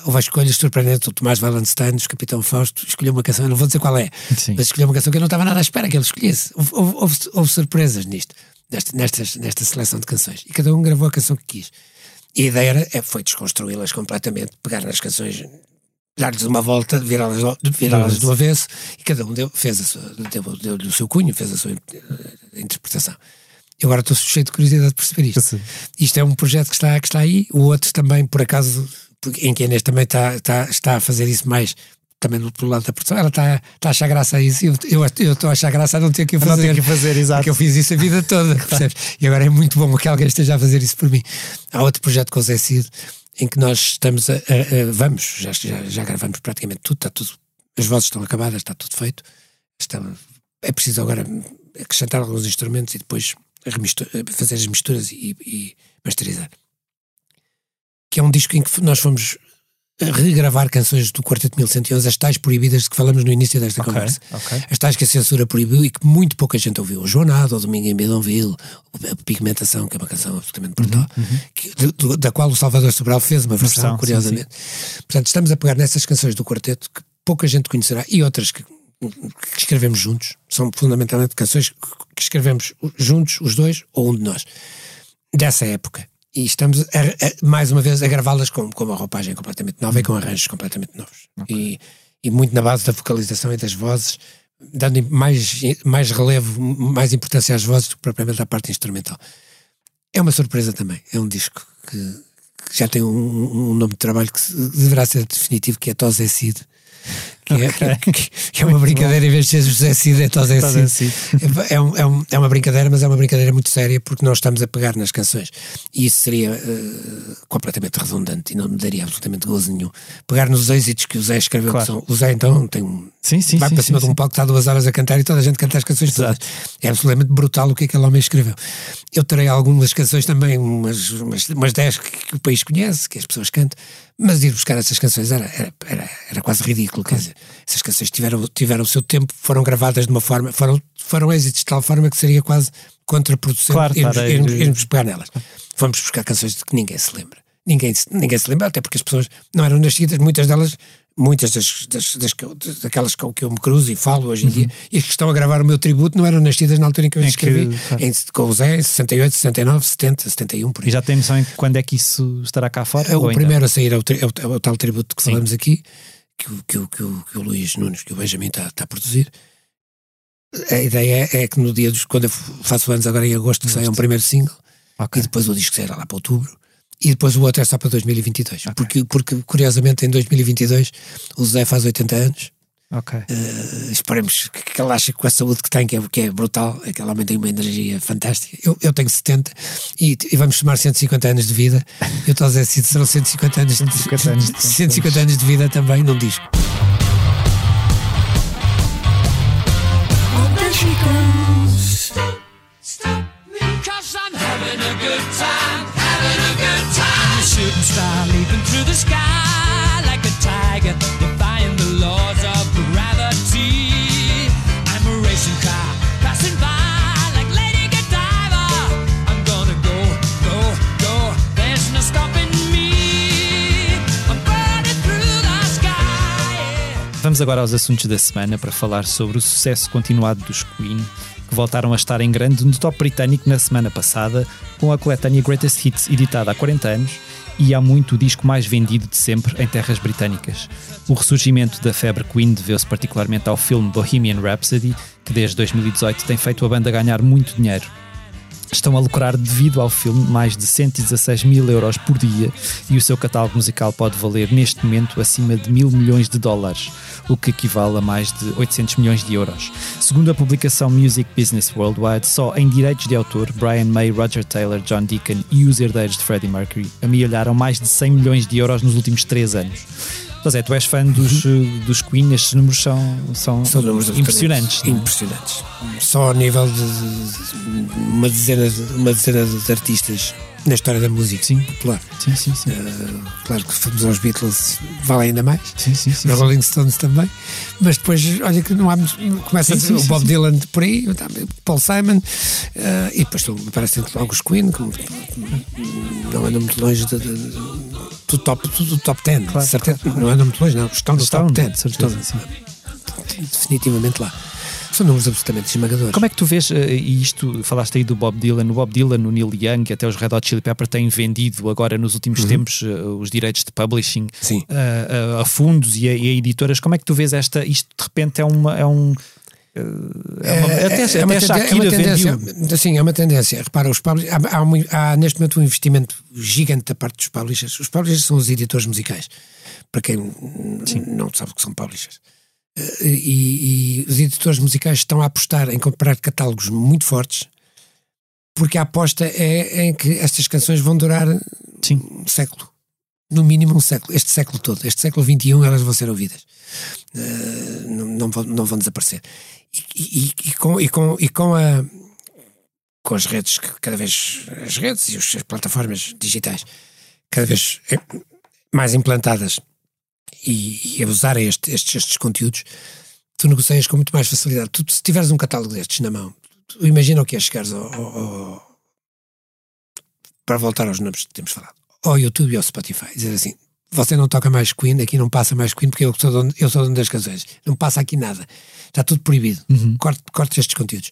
Houve escolhas surpreendentes. O Tomás Wallenstein, o Capitão Fausto, escolheu uma canção, eu não vou dizer qual é, Sim. mas escolheu uma canção que eu não estava nada à espera que ele escolhesse. Houve, houve- houve- houve surpresas nisto, nesta, nestas, nesta seleção de canções. E cada um gravou a canção que quis. E a ideia era, é, foi desconstruí-las completamente, pegar nas canções, dar-lhes uma volta, virá-las do- virá-las do avesso, e cada um deu, fez a sua, deu, deu-lhe o seu cunho, fez a sua eh, interpretação. E agora estou cheio de curiosidade de perceber isto. Sim. Isto é um projeto que está, que está aí, o outro também, por acaso, em que a Inês também está, está, está a fazer isso mais também do, pelo lado da produção, ela está, está a achar graça a isso eu, eu, eu estou a achar graça a não ter que o Não fazer. ter que fazer, exato. Porque eu fiz isso a vida toda, <laughs> percebes? E agora é muito bom que alguém esteja a fazer isso por mim. Há outro projeto com o Zé Cid em que nós estamos a. a- a- vamos, já, já, já gravamos praticamente tudo, está tudo. As vozes estão acabadas, está tudo feito. Está, é preciso agora acrescentar alguns instrumentos e depois fazer as misturas e, e masterizar. Que é um disco em que nós fomos regravar canções do Quarteto 1111, as tais proibidas de que falamos no início desta Ok, conversa. ok. As tais que a censura proibiu e que muito pouca gente ouviu. O Joanado, o Domingo em Bidonville, a Pigmentação, que é uma canção absolutamente brutal, que- do- do- da qual o Salvador Sobral fez uma versão, Uhum, versão, sim, curiosamente. Portanto, estamos a pegar nessas canções do quarteto que pouca gente conhecerá e outras que, que escrevemos juntos. São fundamentalmente canções que escrevemos juntos, os dois, ou um de nós, dessa época. E estamos, a- a- mais uma vez, a gravá-las com, com uma roupagem completamente nova e com arranjos completamente novos. E, e muito na base da vocalização e das vozes, dando mais, mais relevo, mais importância às vozes do que propriamente à parte instrumental. É uma surpresa também. É um disco que, que já tem um, um nome de trabalho que deverá ser definitivo, que é Cid. Que é, que- <laughs> que- que é uma brincadeira, em vez de ser José Cid, é Tosé Cid. É, é um- é um- é uma brincadeira, mas é uma brincadeira muito séria porque nós estamos a pegar nas canções. E isso seria eh, completamente redundante e não me daria absolutamente gozo nenhum. Pegar nos êxitos que o Zé escreveu, Claro. que são. O Zé, então, tem um, Sim, sim, vai sim, para cima de um palco, está duas horas a cantar e toda a gente canta as canções todas. É absolutamente brutal o que aquele homem escreveu. Eu terei algumas canções também, umas, umas, umas 10 que, que o país conhece, que as pessoas cantam, mas ir buscar essas canções era, era, era, era quase ridículo. Quer dizer, essas canções tiveram, tiveram o seu tempo, foram gravadas de uma forma, foram, foram êxitos de tal forma que seria quase contraproducente Claro, irmos, a- irmos, irmos pegar nelas. Fomos buscar canções de que ninguém se lembra. Ninguém, ninguém se lembra, até porque as pessoas não eram nascidas, muitas delas, muitas das, das, das daquelas com que eu me cruzo e falo hoje em dia, e as que estão a gravar o meu tributo não eram nascidas na altura em que eu Em as que- escrevi, claro. em, com o Zé, em 68, 69, 70, 71, por aí. E já tem noção em quando é que isso estará cá fora? É, o ainda? primeiro a sair é o, é o- é o tal tributo que Sim. falamos aqui, que, o- que, que, o- que o Luís Nunes, que o Benjamin está está a produzir. A ideia é, é que no dia dos. Quando eu faço anos, agora em agosto, que saia um primeiro single, Ok. e depois o disco sairá lá para outubro. E depois o outro é só para 2022. Porque, porque, curiosamente, em 2022 o Zé faz 80 anos. Ok. Eh, esperemos que, que ele ache que com a saúde que tem, que é, que é brutal, aquele homem tem uma energia fantástica. Eu, eu tenho 70 e, e vamos somar 150 anos de vida. Eu estou a dizer serão 150 anos, 150 anos de 150 anos de vida também num disco. Cause star leaping through the sky like a tiger, defying the laws of gravity. I'm a racing car passing by like Lady Godiva. I'm gonna go, go, go. There's no stopping me. I'm burning through the sky. Vamos agora aos assuntos da semana para falar sobre o sucesso continuado dos Queen, que voltaram a estar em grande no top britânico na semana passada, com a coletânea Greatest Hits editada há 40 anos e há muito o disco mais vendido de sempre em terras britânicas. O ressurgimento da febre Queen deveu-se particularmente ao filme Bohemian Rhapsody, que desde 2018 tem feito a banda ganhar muito dinheiro. Estão a lucrar devido ao filme mais de 116 mil euros por dia e o seu catálogo musical pode valer neste momento acima de mil milhões de dólares, o que equivale a mais de 800 milhões de euros. Segundo a publicação Music Business Worldwide, só em direitos de autor, Brian May, Roger Taylor, John Deacon e os herdeiros de Freddie Mercury amealharam mais de 100 milhões de euros nos últimos três anos. José, tu és fã dos, eh, dos Queen, estes números são, são, São números impressionantes. não é? Impressionantes. Só ao nível de, uma, dezena de, uma dezena de artistas na história da música Sim. popular. Sim, sim, sim. Eh, claro que se formos aos Beatles, vale ainda mais. Sim, sim, sim, Os. Rolling Stones também, mas depois, olha que não há começa Sim, a dizer sim, o Bob. Dylan por aí, Paul Simon, eh, e depois aparecem logo os Queen, que não andam muito longe de- de- do, top, do top 10, Claro, certeza, não andam muito longe, não, estão no Estão, top 10, de certeza, estão definitivamente lá. São números absolutamente esmagadores. Como é que tu vês, eh, e isto, falaste aí do Bob Dylan, o Bob Dylan, o Neil Young e até os Red Hot Chili Pepper têm vendido agora nos últimos tempos eh, os direitos de publishing Sim. a, a- a fundos e a, e a editoras. Como é que tu vês esta, isto de repente é uma... É um, eh, é uma- até até uma a tende- é Shakira uma tendência, vendeu. Sim, é uma tendência. Repara, os publishers, há, há há neste momento um investimento gigante da parte dos publishers. Os publishers são os editores musicais, para quem não sabe o que são publishers. Eh, E, e os editores musicais estão a apostar em comprar catálogos muito fortes, porque a aposta é em que estas canções vão durar Sim. um século. No mínimo um século. Este século todo. Este século XXI elas vão ser ouvidas. Eh, não, não, vão, não vão desaparecer. E, e- e com, e com, e com a com as redes, que cada vez as redes e as plataformas digitais cada vez eh, mais implantadas e, e abusarem este- estes, estes conteúdos, tu negocias com muito mais facilidade. Tu, se tiveres um catálogo destes na mão, tu imagina o que é chegares ao, ao- ao- para voltar aos números que temos falado, ao YouTube e ao Spotify, dizer assim, você não toca mais Queen, aqui não passa mais Queen porque eu sou dono, eu sou dono das canções, não passa aqui nada, está tudo proibido, corte, corte estes conteúdos.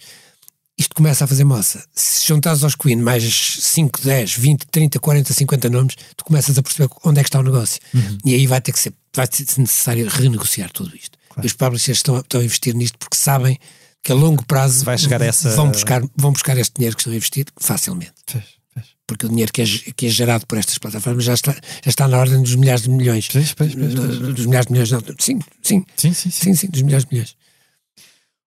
Isto começa a fazer moça. Se juntares aos Queen mais 5, 10, 20, 30, 40, 50 nomes, tu começas a perceber onde é que está o negócio. E aí vai ter que ser, vai ser necessário renegociar tudo isto. E os publishers estão, a- estão a investir nisto porque sabem que a longo prazo Vai chegar a essa- vão, buscar, vão buscar este dinheiro que estão a investir facilmente. Pois, pois. Porque o dinheiro que é, que é gerado por estas plataformas já está, já está na ordem dos milhares de milhões. Pois. Dos milhares de milhões, não. Sim, sim. Sim, sim, sim. Sim, sim, dos milhares de milhões.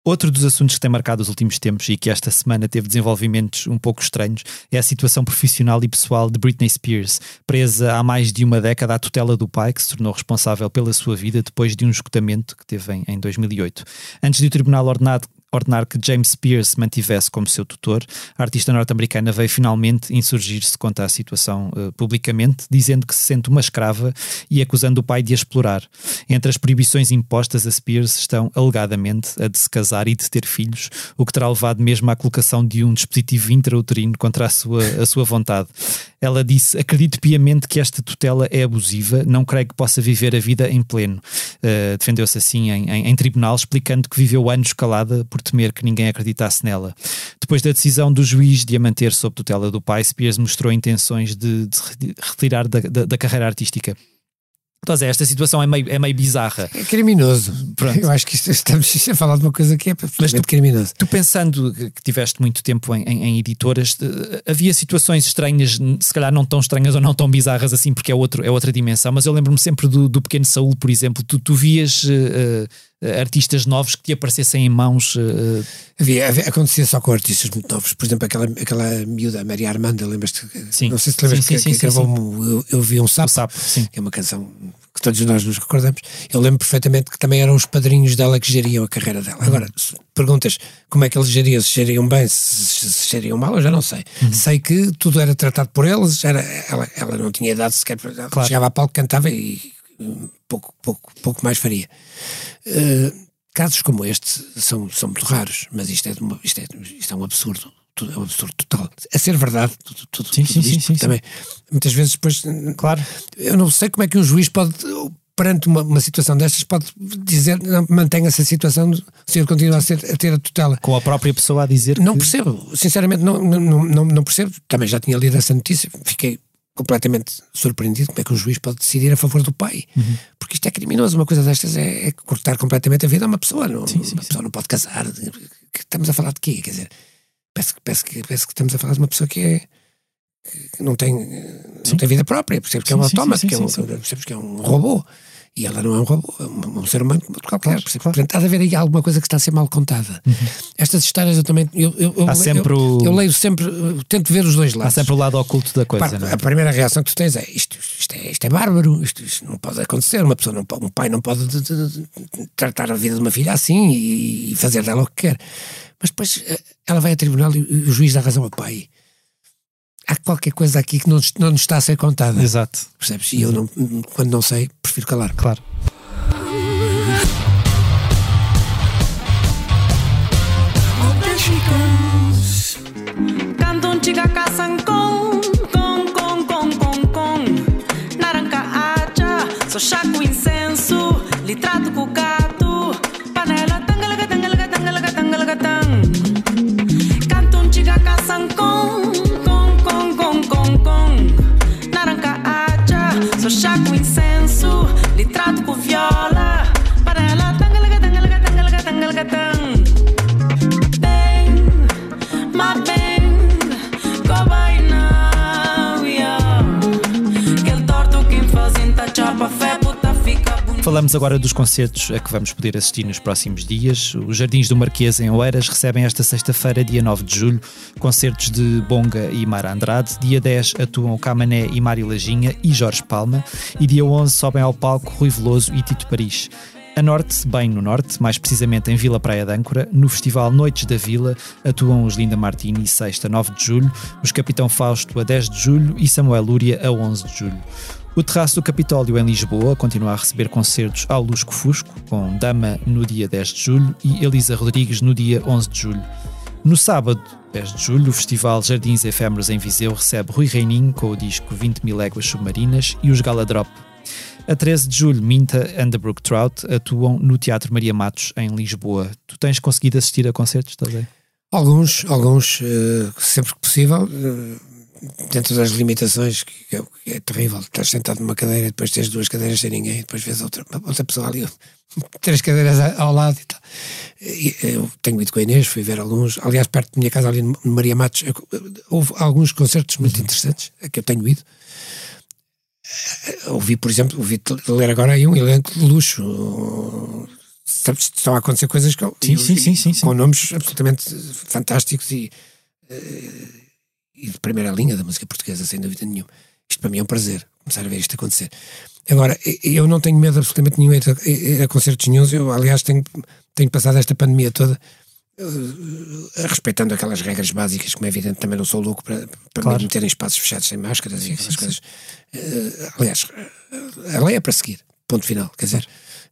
Outro dos assuntos que tem marcado os últimos tempos e que esta semana teve desenvolvimentos um pouco estranhos é a situação profissional e pessoal de Britney Spears, presa há mais de uma década à tutela do pai, que se tornou responsável pela sua vida depois de um esgotamento que teve em, em 2008. Antes de o tribunal ordenado ordenar que James se mantivesse como seu tutor, a artista norte-americana veio finalmente insurgir-se contra a situação eh, publicamente, dizendo que se sente uma escrava e acusando o pai de a explorar. Entre as proibições impostas a Spears estão, alegadamente, a de se casar e de ter filhos, o que terá levado mesmo à colocação de um dispositivo intrauterino contra a sua, a sua vontade. Ela disse: Acredito piamente que esta tutela é abusiva, não creio que possa viver a vida em pleno. Uh, Defendeu-se assim em, em- em tribunal, explicando que viveu anos calada por temer que ninguém acreditasse nela. Depois da decisão do juiz de a manter sob tutela do pai, Spears mostrou intenções de, de se retirar da, da- da carreira artística. Então, Zé, esta situação é meio, é meio bizarra. É criminoso. Pronto. Eu acho que isto, estamos <laughs> a falar de uma coisa que é Mas tu- criminoso. Tu pensando que tiveste muito tempo em, em- em editoras, eh, havia situações estranhas, se calhar não tão estranhas ou não tão bizarras assim, porque é, outro, é outra dimensão, mas eu lembro-me sempre do, do Pequeno Saúl, por exemplo, tu, tu vias eh, artistas novos que te aparecessem em mãos. eh, Havia, havia- acontecia só com artistas muito novos. Por exemplo, aquela, aquela miúda, Maria Armanda, lembras-te? Sim. Não sei se lembras Sim, que, sim, que sim, gravou sim, um eu, eu Vi um Sapo, sapo, que é uma canção que todos nós nos recordamos. Eu lembro perfeitamente que também eram os padrinhos dela que geriam a carreira dela. Agora, se perguntas como é que eles geriam, se geriam bem, se, se, geriam mal, eu já não sei. Sei que tudo era tratado por eles, era, ela, ela não tinha idade sequer, Claro. chegava a palco, cantava e pouco, pouco, pouco mais faria. Uh, casos como este são, são muito raros, mas isto é, uma- isto é, isto é um absurdo. tudo- É um absurdo total. A ser verdade, tudo, tudo, Sim, tudo sim, isto, sim, também. Muitas vezes depois. Claro. Eu não sei como é que um juiz pode, perante uma, uma situação destas, pode dizer mantenha-se a situação, o senhor continua a, ser, a ter a tutela. Com a própria pessoa a dizer Não que. percebo, sinceramente não, não, não- não percebo. Também já tinha lido essa notícia, fiquei completamente surpreendido como é que um juiz pode decidir a favor do pai. Uhum. Porque isto é criminoso, uma coisa destas é, é cortar completamente a vida a uma pessoa. Não, Sim, sim, uma pessoa não pode casar. Estamos a falar de quê? Quer dizer, parece, que- parece, que, parece que estamos a falar de uma pessoa que é que não tem, não tem vida própria, percebes que é Sim, um sim, autómato, sim, que é sim, um, sim. percebes que é um robô. E ela não é um robô, é um, um ser humano como qualquer. Claro, claro. Portanto, há de haver aí alguma coisa que está a ser mal contada. Estas histórias eu também. Eu, eu, eu, Há sempre eu, o- eu leio sempre, tento ver os dois Há lados. sempre o lado oculto da coisa, não é? a primeira reação que tu tens é isto, isto, é, isto é bárbaro, isto, isto não pode acontecer. Uma pessoa não um pai não pode de- de- de- tratar a vida de uma filha assim e, e fazer dela o que quer. Mas depois eh, ela vai a tribunal e o juiz dá razão ao pai. Há qualquer coisa aqui que não, nos- não nos está a ser contada. Exato, Percebes? E eu, não, quando não sei, prefiro calar. claro. Canto chica Falamos agora dos concertos a que vamos poder assistir nos próximos dias. Os Jardins do Marquês em Oeiras recebem esta sexta-feira, dia 9 de julho, concertos de Bonga e Mara Andrade. Dia 10 atuam Camané e Mário Lajinha e Jorge Palma. E dia 11 sobem ao palco Rui Veloso e Tito Paris. A norte, bem no norte, mais precisamente em Vila Praia de no Festival Noites da Vila, atuam os Linda Martini, sexta, 9 de julho, os Capitão Fausto a 10 de julho e Samuel Lúria a 11 de julho. O terraço do Capitólio em Lisboa continua a receber concertos ao Lusco Fusco, com Dama no dia 10 de julho e Elisa Rodrigues no dia 11 de julho. No sábado, 10 de julho, o Festival Jardins Efêmeros em Viseu recebe Rui Reininho com o disco 20 mil léguas submarinas e os Galadrop. A 13 de julho, Minta and the Brook Trout atuam no Teatro Maria Matos, em Lisboa. Tu tens conseguido assistir a concertos, também? Alguns, alguns, eh, sempre que possível, eh, dentro das limitações, que é, que é terrível. Estás sentado numa cadeira, depois tens duas cadeiras sem ninguém, depois vês outra, outra pessoa ali, <laughs> três cadeiras ao lado e tal. E Eu tenho ido com a Inês, fui ver alguns. Aliás, perto da minha casa, ali no Maria Matos, eu- houve alguns concertos muito interessantes a que eu tenho ido. Eh, Ouvi, por exemplo, ouvi ler agora aí um elenco de luxo. Estão a acontecer coisas com, Sim, sim, sim, sim, sim. com nomes absolutamente fantásticos e, eh, e de primeira linha da música portuguesa, sem dúvida nenhuma. Isto para mim é um prazer, começar a ver isto acontecer. Agora, eu não tenho medo absolutamente nenhum a, a, concertos nenhums. Eu, aliás, tenho, tenho passado esta pandemia toda eh, respeitando aquelas regras básicas, como é evidente, também não sou louco para, para Claro. me meter em espaços fechados sem máscaras e aquelas coisas. Eh, aliás, a lei é para seguir, ponto final. Quer dizer,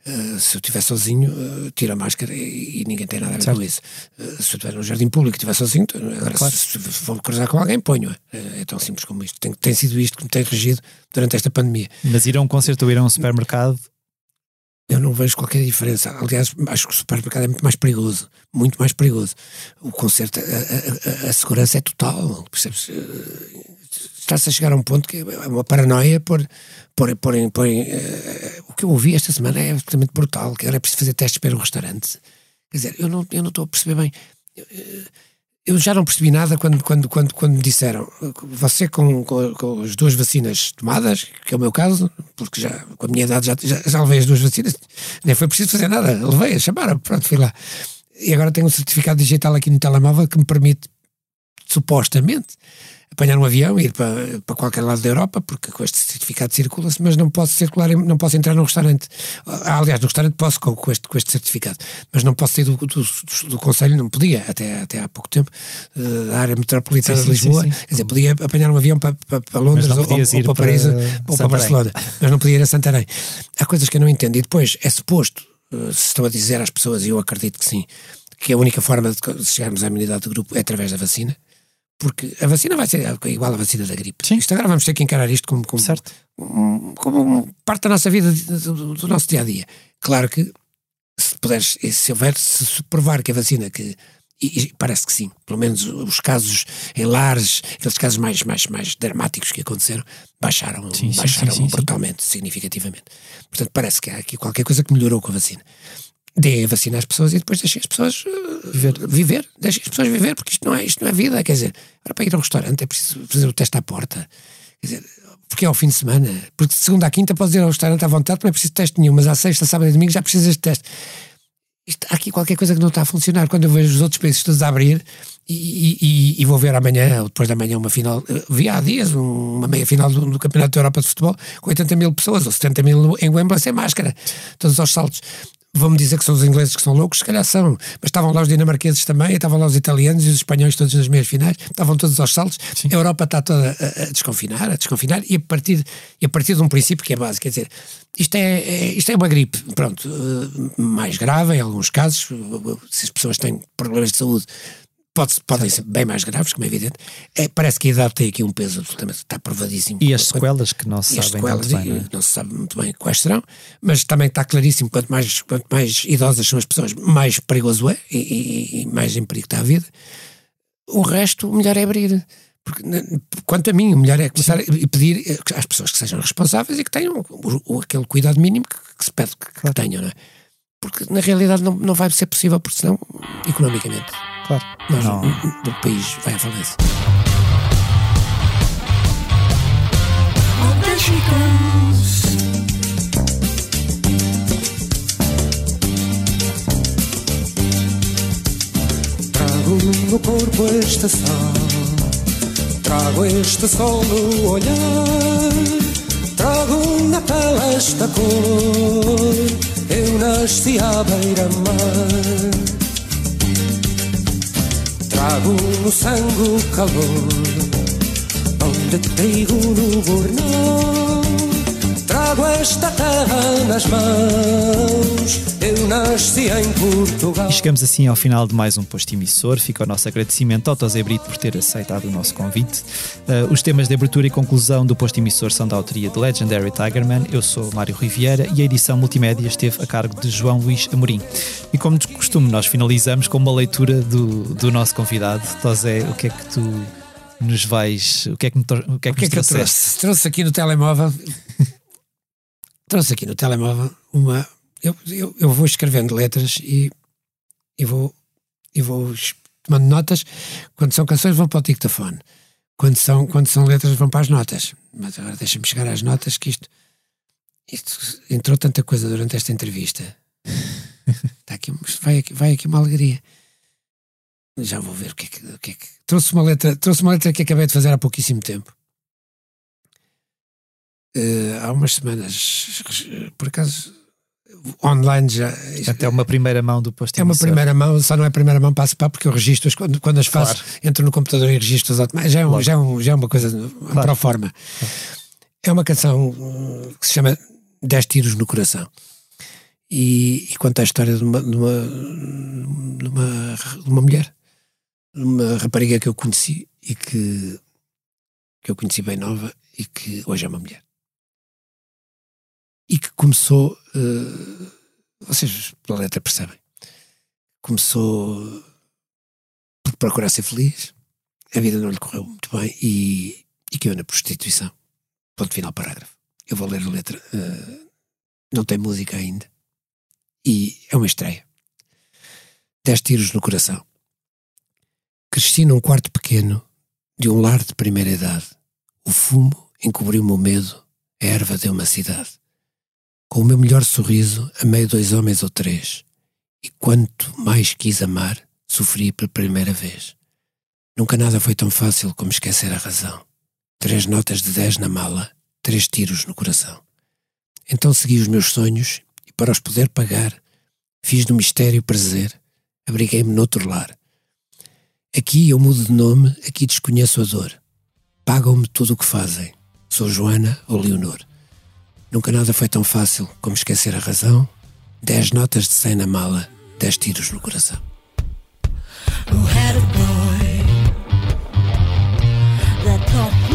eh, se eu estiver sozinho, eh, tiro a máscara e, e ninguém tem nada a ver Certo. com isso. Eh, se eu estiver num jardim público e estiver sozinho, agora Claro. se, se for cruzar com alguém, ponho. É, tão simples como isto. Tem, tem sido isto que me tem regido durante esta pandemia. Mas ir a um concerto ou ir a um supermercado, Eu não vejo qualquer diferença. Aliás, acho que o supermercado é muito mais perigoso. Muito mais perigoso. O concerto, a- a- a segurança é total. Percebes? Está-se a chegar a um ponto que é uma paranoia por. por, por, por eh, o que eu ouvi esta semana é absolutamente brutal. Que era preciso fazer testes para um restaurante. Quer dizer, eu não, eu não estou a perceber bem. Eh, Eu já não percebi nada quando, quando, quando, quando me disseram você com, com, com as duas vacinas tomadas, que é o meu caso, porque já com a minha idade já, já, já levei as duas vacinas, nem foi preciso fazer nada, levei, chamaram, pronto, fui lá. E agora tenho um certificado digital aqui no telemóvel que me permite, supostamente, apanhar um avião e ir para, para qualquer lado da Europa, porque com este certificado circula-se, mas não posso circular, não posso entrar num restaurante. Ah, Aliás, no restaurante posso com, com este, com este certificado, mas não posso sair do, do, do, do Conselho, não podia, até, até há pouco tempo, eh, da área metropolitana Sim, de Lisboa. sim, sim. Quer dizer, podia apanhar um avião para, para, para Londres ou, ou, ou para para Paris ou para. Barcelona, mas não podia ir a Santarém. Há coisas que eu não entendo. E depois é suposto, eh, se estão a dizer às pessoas, e eu acredito que sim, que a única forma de chegarmos à imunidade do grupo é através da vacina. Porque a vacina vai ser igual à vacina da gripe. Sim. Isto agora vamos ter que encarar isto como, como, um- como parte da nossa vida, do, do- nosso dia a dia. Claro que se puderes, se houver, se provar que a vacina que e, e parece que sim, pelo menos os casos em lares, aqueles casos mais, mais, mais dramáticos que aconteceram, baixaram, Sim, baixaram sim, sim. brutalmente, significativamente. Portanto, parece que há aqui qualquer coisa que melhorou com a vacina. A vacina às pessoas e depois deixem as pessoas uh, Viver. viver, deixem as pessoas viver, porque isto não é, isto não é vida, quer dizer, para ir a um restaurante é preciso fazer o teste à porta, quer dizer, porque é ao fim de semana, porque de segunda à quinta podes ir ao restaurante à vontade, não é preciso teste nenhum, mas à sexta, sábado e domingo já precisas de teste. Isto, há aqui qualquer coisa que não está a funcionar. Quando eu vejo os outros países todos a abrir e, e- e- vou ver amanhã, ou depois da manhã, uma final, eh, vi há dias um- uma meia final do, do Campeonato da Europa de Futebol com 80 mil pessoas, ou 70 mil em Wembley sem máscara, todos aos saltos. Vão-me dizer que são os ingleses que são loucos, se calhar são, mas estavam lá os dinamarqueses também, estavam lá os italianos e os espanhóis todos nas meias finais, estavam todos aos saltos. A Europa está toda a, a desconfinar, a desconfinar, e a, partir, e a partir de um princípio que é básico, quer dizer, isto é, é- isto é uma gripe, pronto, eh, mais grave em alguns casos, eh, se as pessoas têm problemas de saúde, pode, podem ser bem mais graves, como é evidente. É, parece que a idade tem aqui um peso absolutamente, está provadíssimo. E as sequelas que não se e sabem sequelas, bem, não é? não se sabe muito bem quais serão, mas também está claríssimo quanto mais, quanto mais idosas são as pessoas, mais perigoso é e, e- e mais em perigo está a vida. O resto, o melhor é abrir. Porque, n- quanto a mim, o melhor é começar a e pedir eh, às pessoas que sejam responsáveis e que tenham o- o- aquele cuidado mínimo que, que se pede que, que tenham, não é? Porque na realidade não, não vai ser possível, porque senão, economicamente, Claro. nós, Não. o, o- o país vai à falência. Trago no corpo esta sal, trago este sol no olhar, trago na pele esta cor eu nasci à beira-mar. Trago no sangue o calor, pão de trigo no bornão. Trago esta terra nas mãos, eu nasci em Portugal. E chegamos assim ao final de mais um posto emissor. Fica o nosso agradecimento ao Tosé Brito por ter aceitado o nosso convite. Uh, os temas de abertura e conclusão do posto emissor são da autoria de Legendary Tigerman. Eu sou Mário Riviera e a edição multimédia esteve a cargo de João Luís Amorim. E como de costume, nós finalizamos com uma leitura do, do nosso convidado. Tosé, o que é que tu nos vais. O que é que, me tro- o que é O que, que é que eu trouxe? Trouxe aqui no telemóvel. Trouxe aqui no telemóvel uma. Eu, eu, eu vou escrevendo letras e, e vou, e vou tomando notas. Quando são canções, vão para o dictafone. Quando são, quando são letras, vão para as notas. Mas agora deixa-me chegar às notas, que isto, isto entrou tanta coisa durante esta entrevista. <laughs> Está aqui, vai, aqui, vai aqui uma alegria. Já vou ver o que é que. O que, é que... Trouxe, uma letra, trouxe uma letra que acabei de fazer há pouquíssimo tempo. Eh, há umas semanas, por acaso, online já. Até uma primeira mão do posto É uma primeira mão, só não é primeira mão passo para porque eu registro as, quando, quando as faço, entro no computador e registro as automáticas. Já, é um- já, é um- já é uma coisa para forma. É uma canção hum, que se chama 10 Tiros no Coração e, e conta a história de uma, de uma, de uma, de uma mulher, de uma rapariga que eu conheci e que, que eu conheci bem nova e que hoje é uma mulher. E que começou, eh, vocês pela letra percebem, começou por procurar ser feliz, a vida não lhe correu muito bem e, e caiu na prostituição. Ponto final, parágrafo. Eu vou ler a letra. eh, não tem música ainda. E é uma estreia. Dez tiros no coração. Cresci num quarto pequeno de um lar de primeira idade. O fumo encobriu-me o medo, a erva deu uma cidade. Com o meu melhor sorriso, amei dois homens ou três. E quanto mais quis amar, sofri pela primeira vez. Nunca nada foi tão fácil como esquecer a razão. Três notas de dez na mala, três tiros no coração. Então segui os meus sonhos e, para os poder pagar, fiz do mistério prazer, abriguei-me noutro lar. Aqui eu mudo de nome, aqui desconheço a dor. Pagam-me tudo o que fazem. Sou Joana ou Leonor. Nunca nada foi tão fácil como esquecer a razão. Dez notas de cem na mala, dez tiros no coração. who had a boy that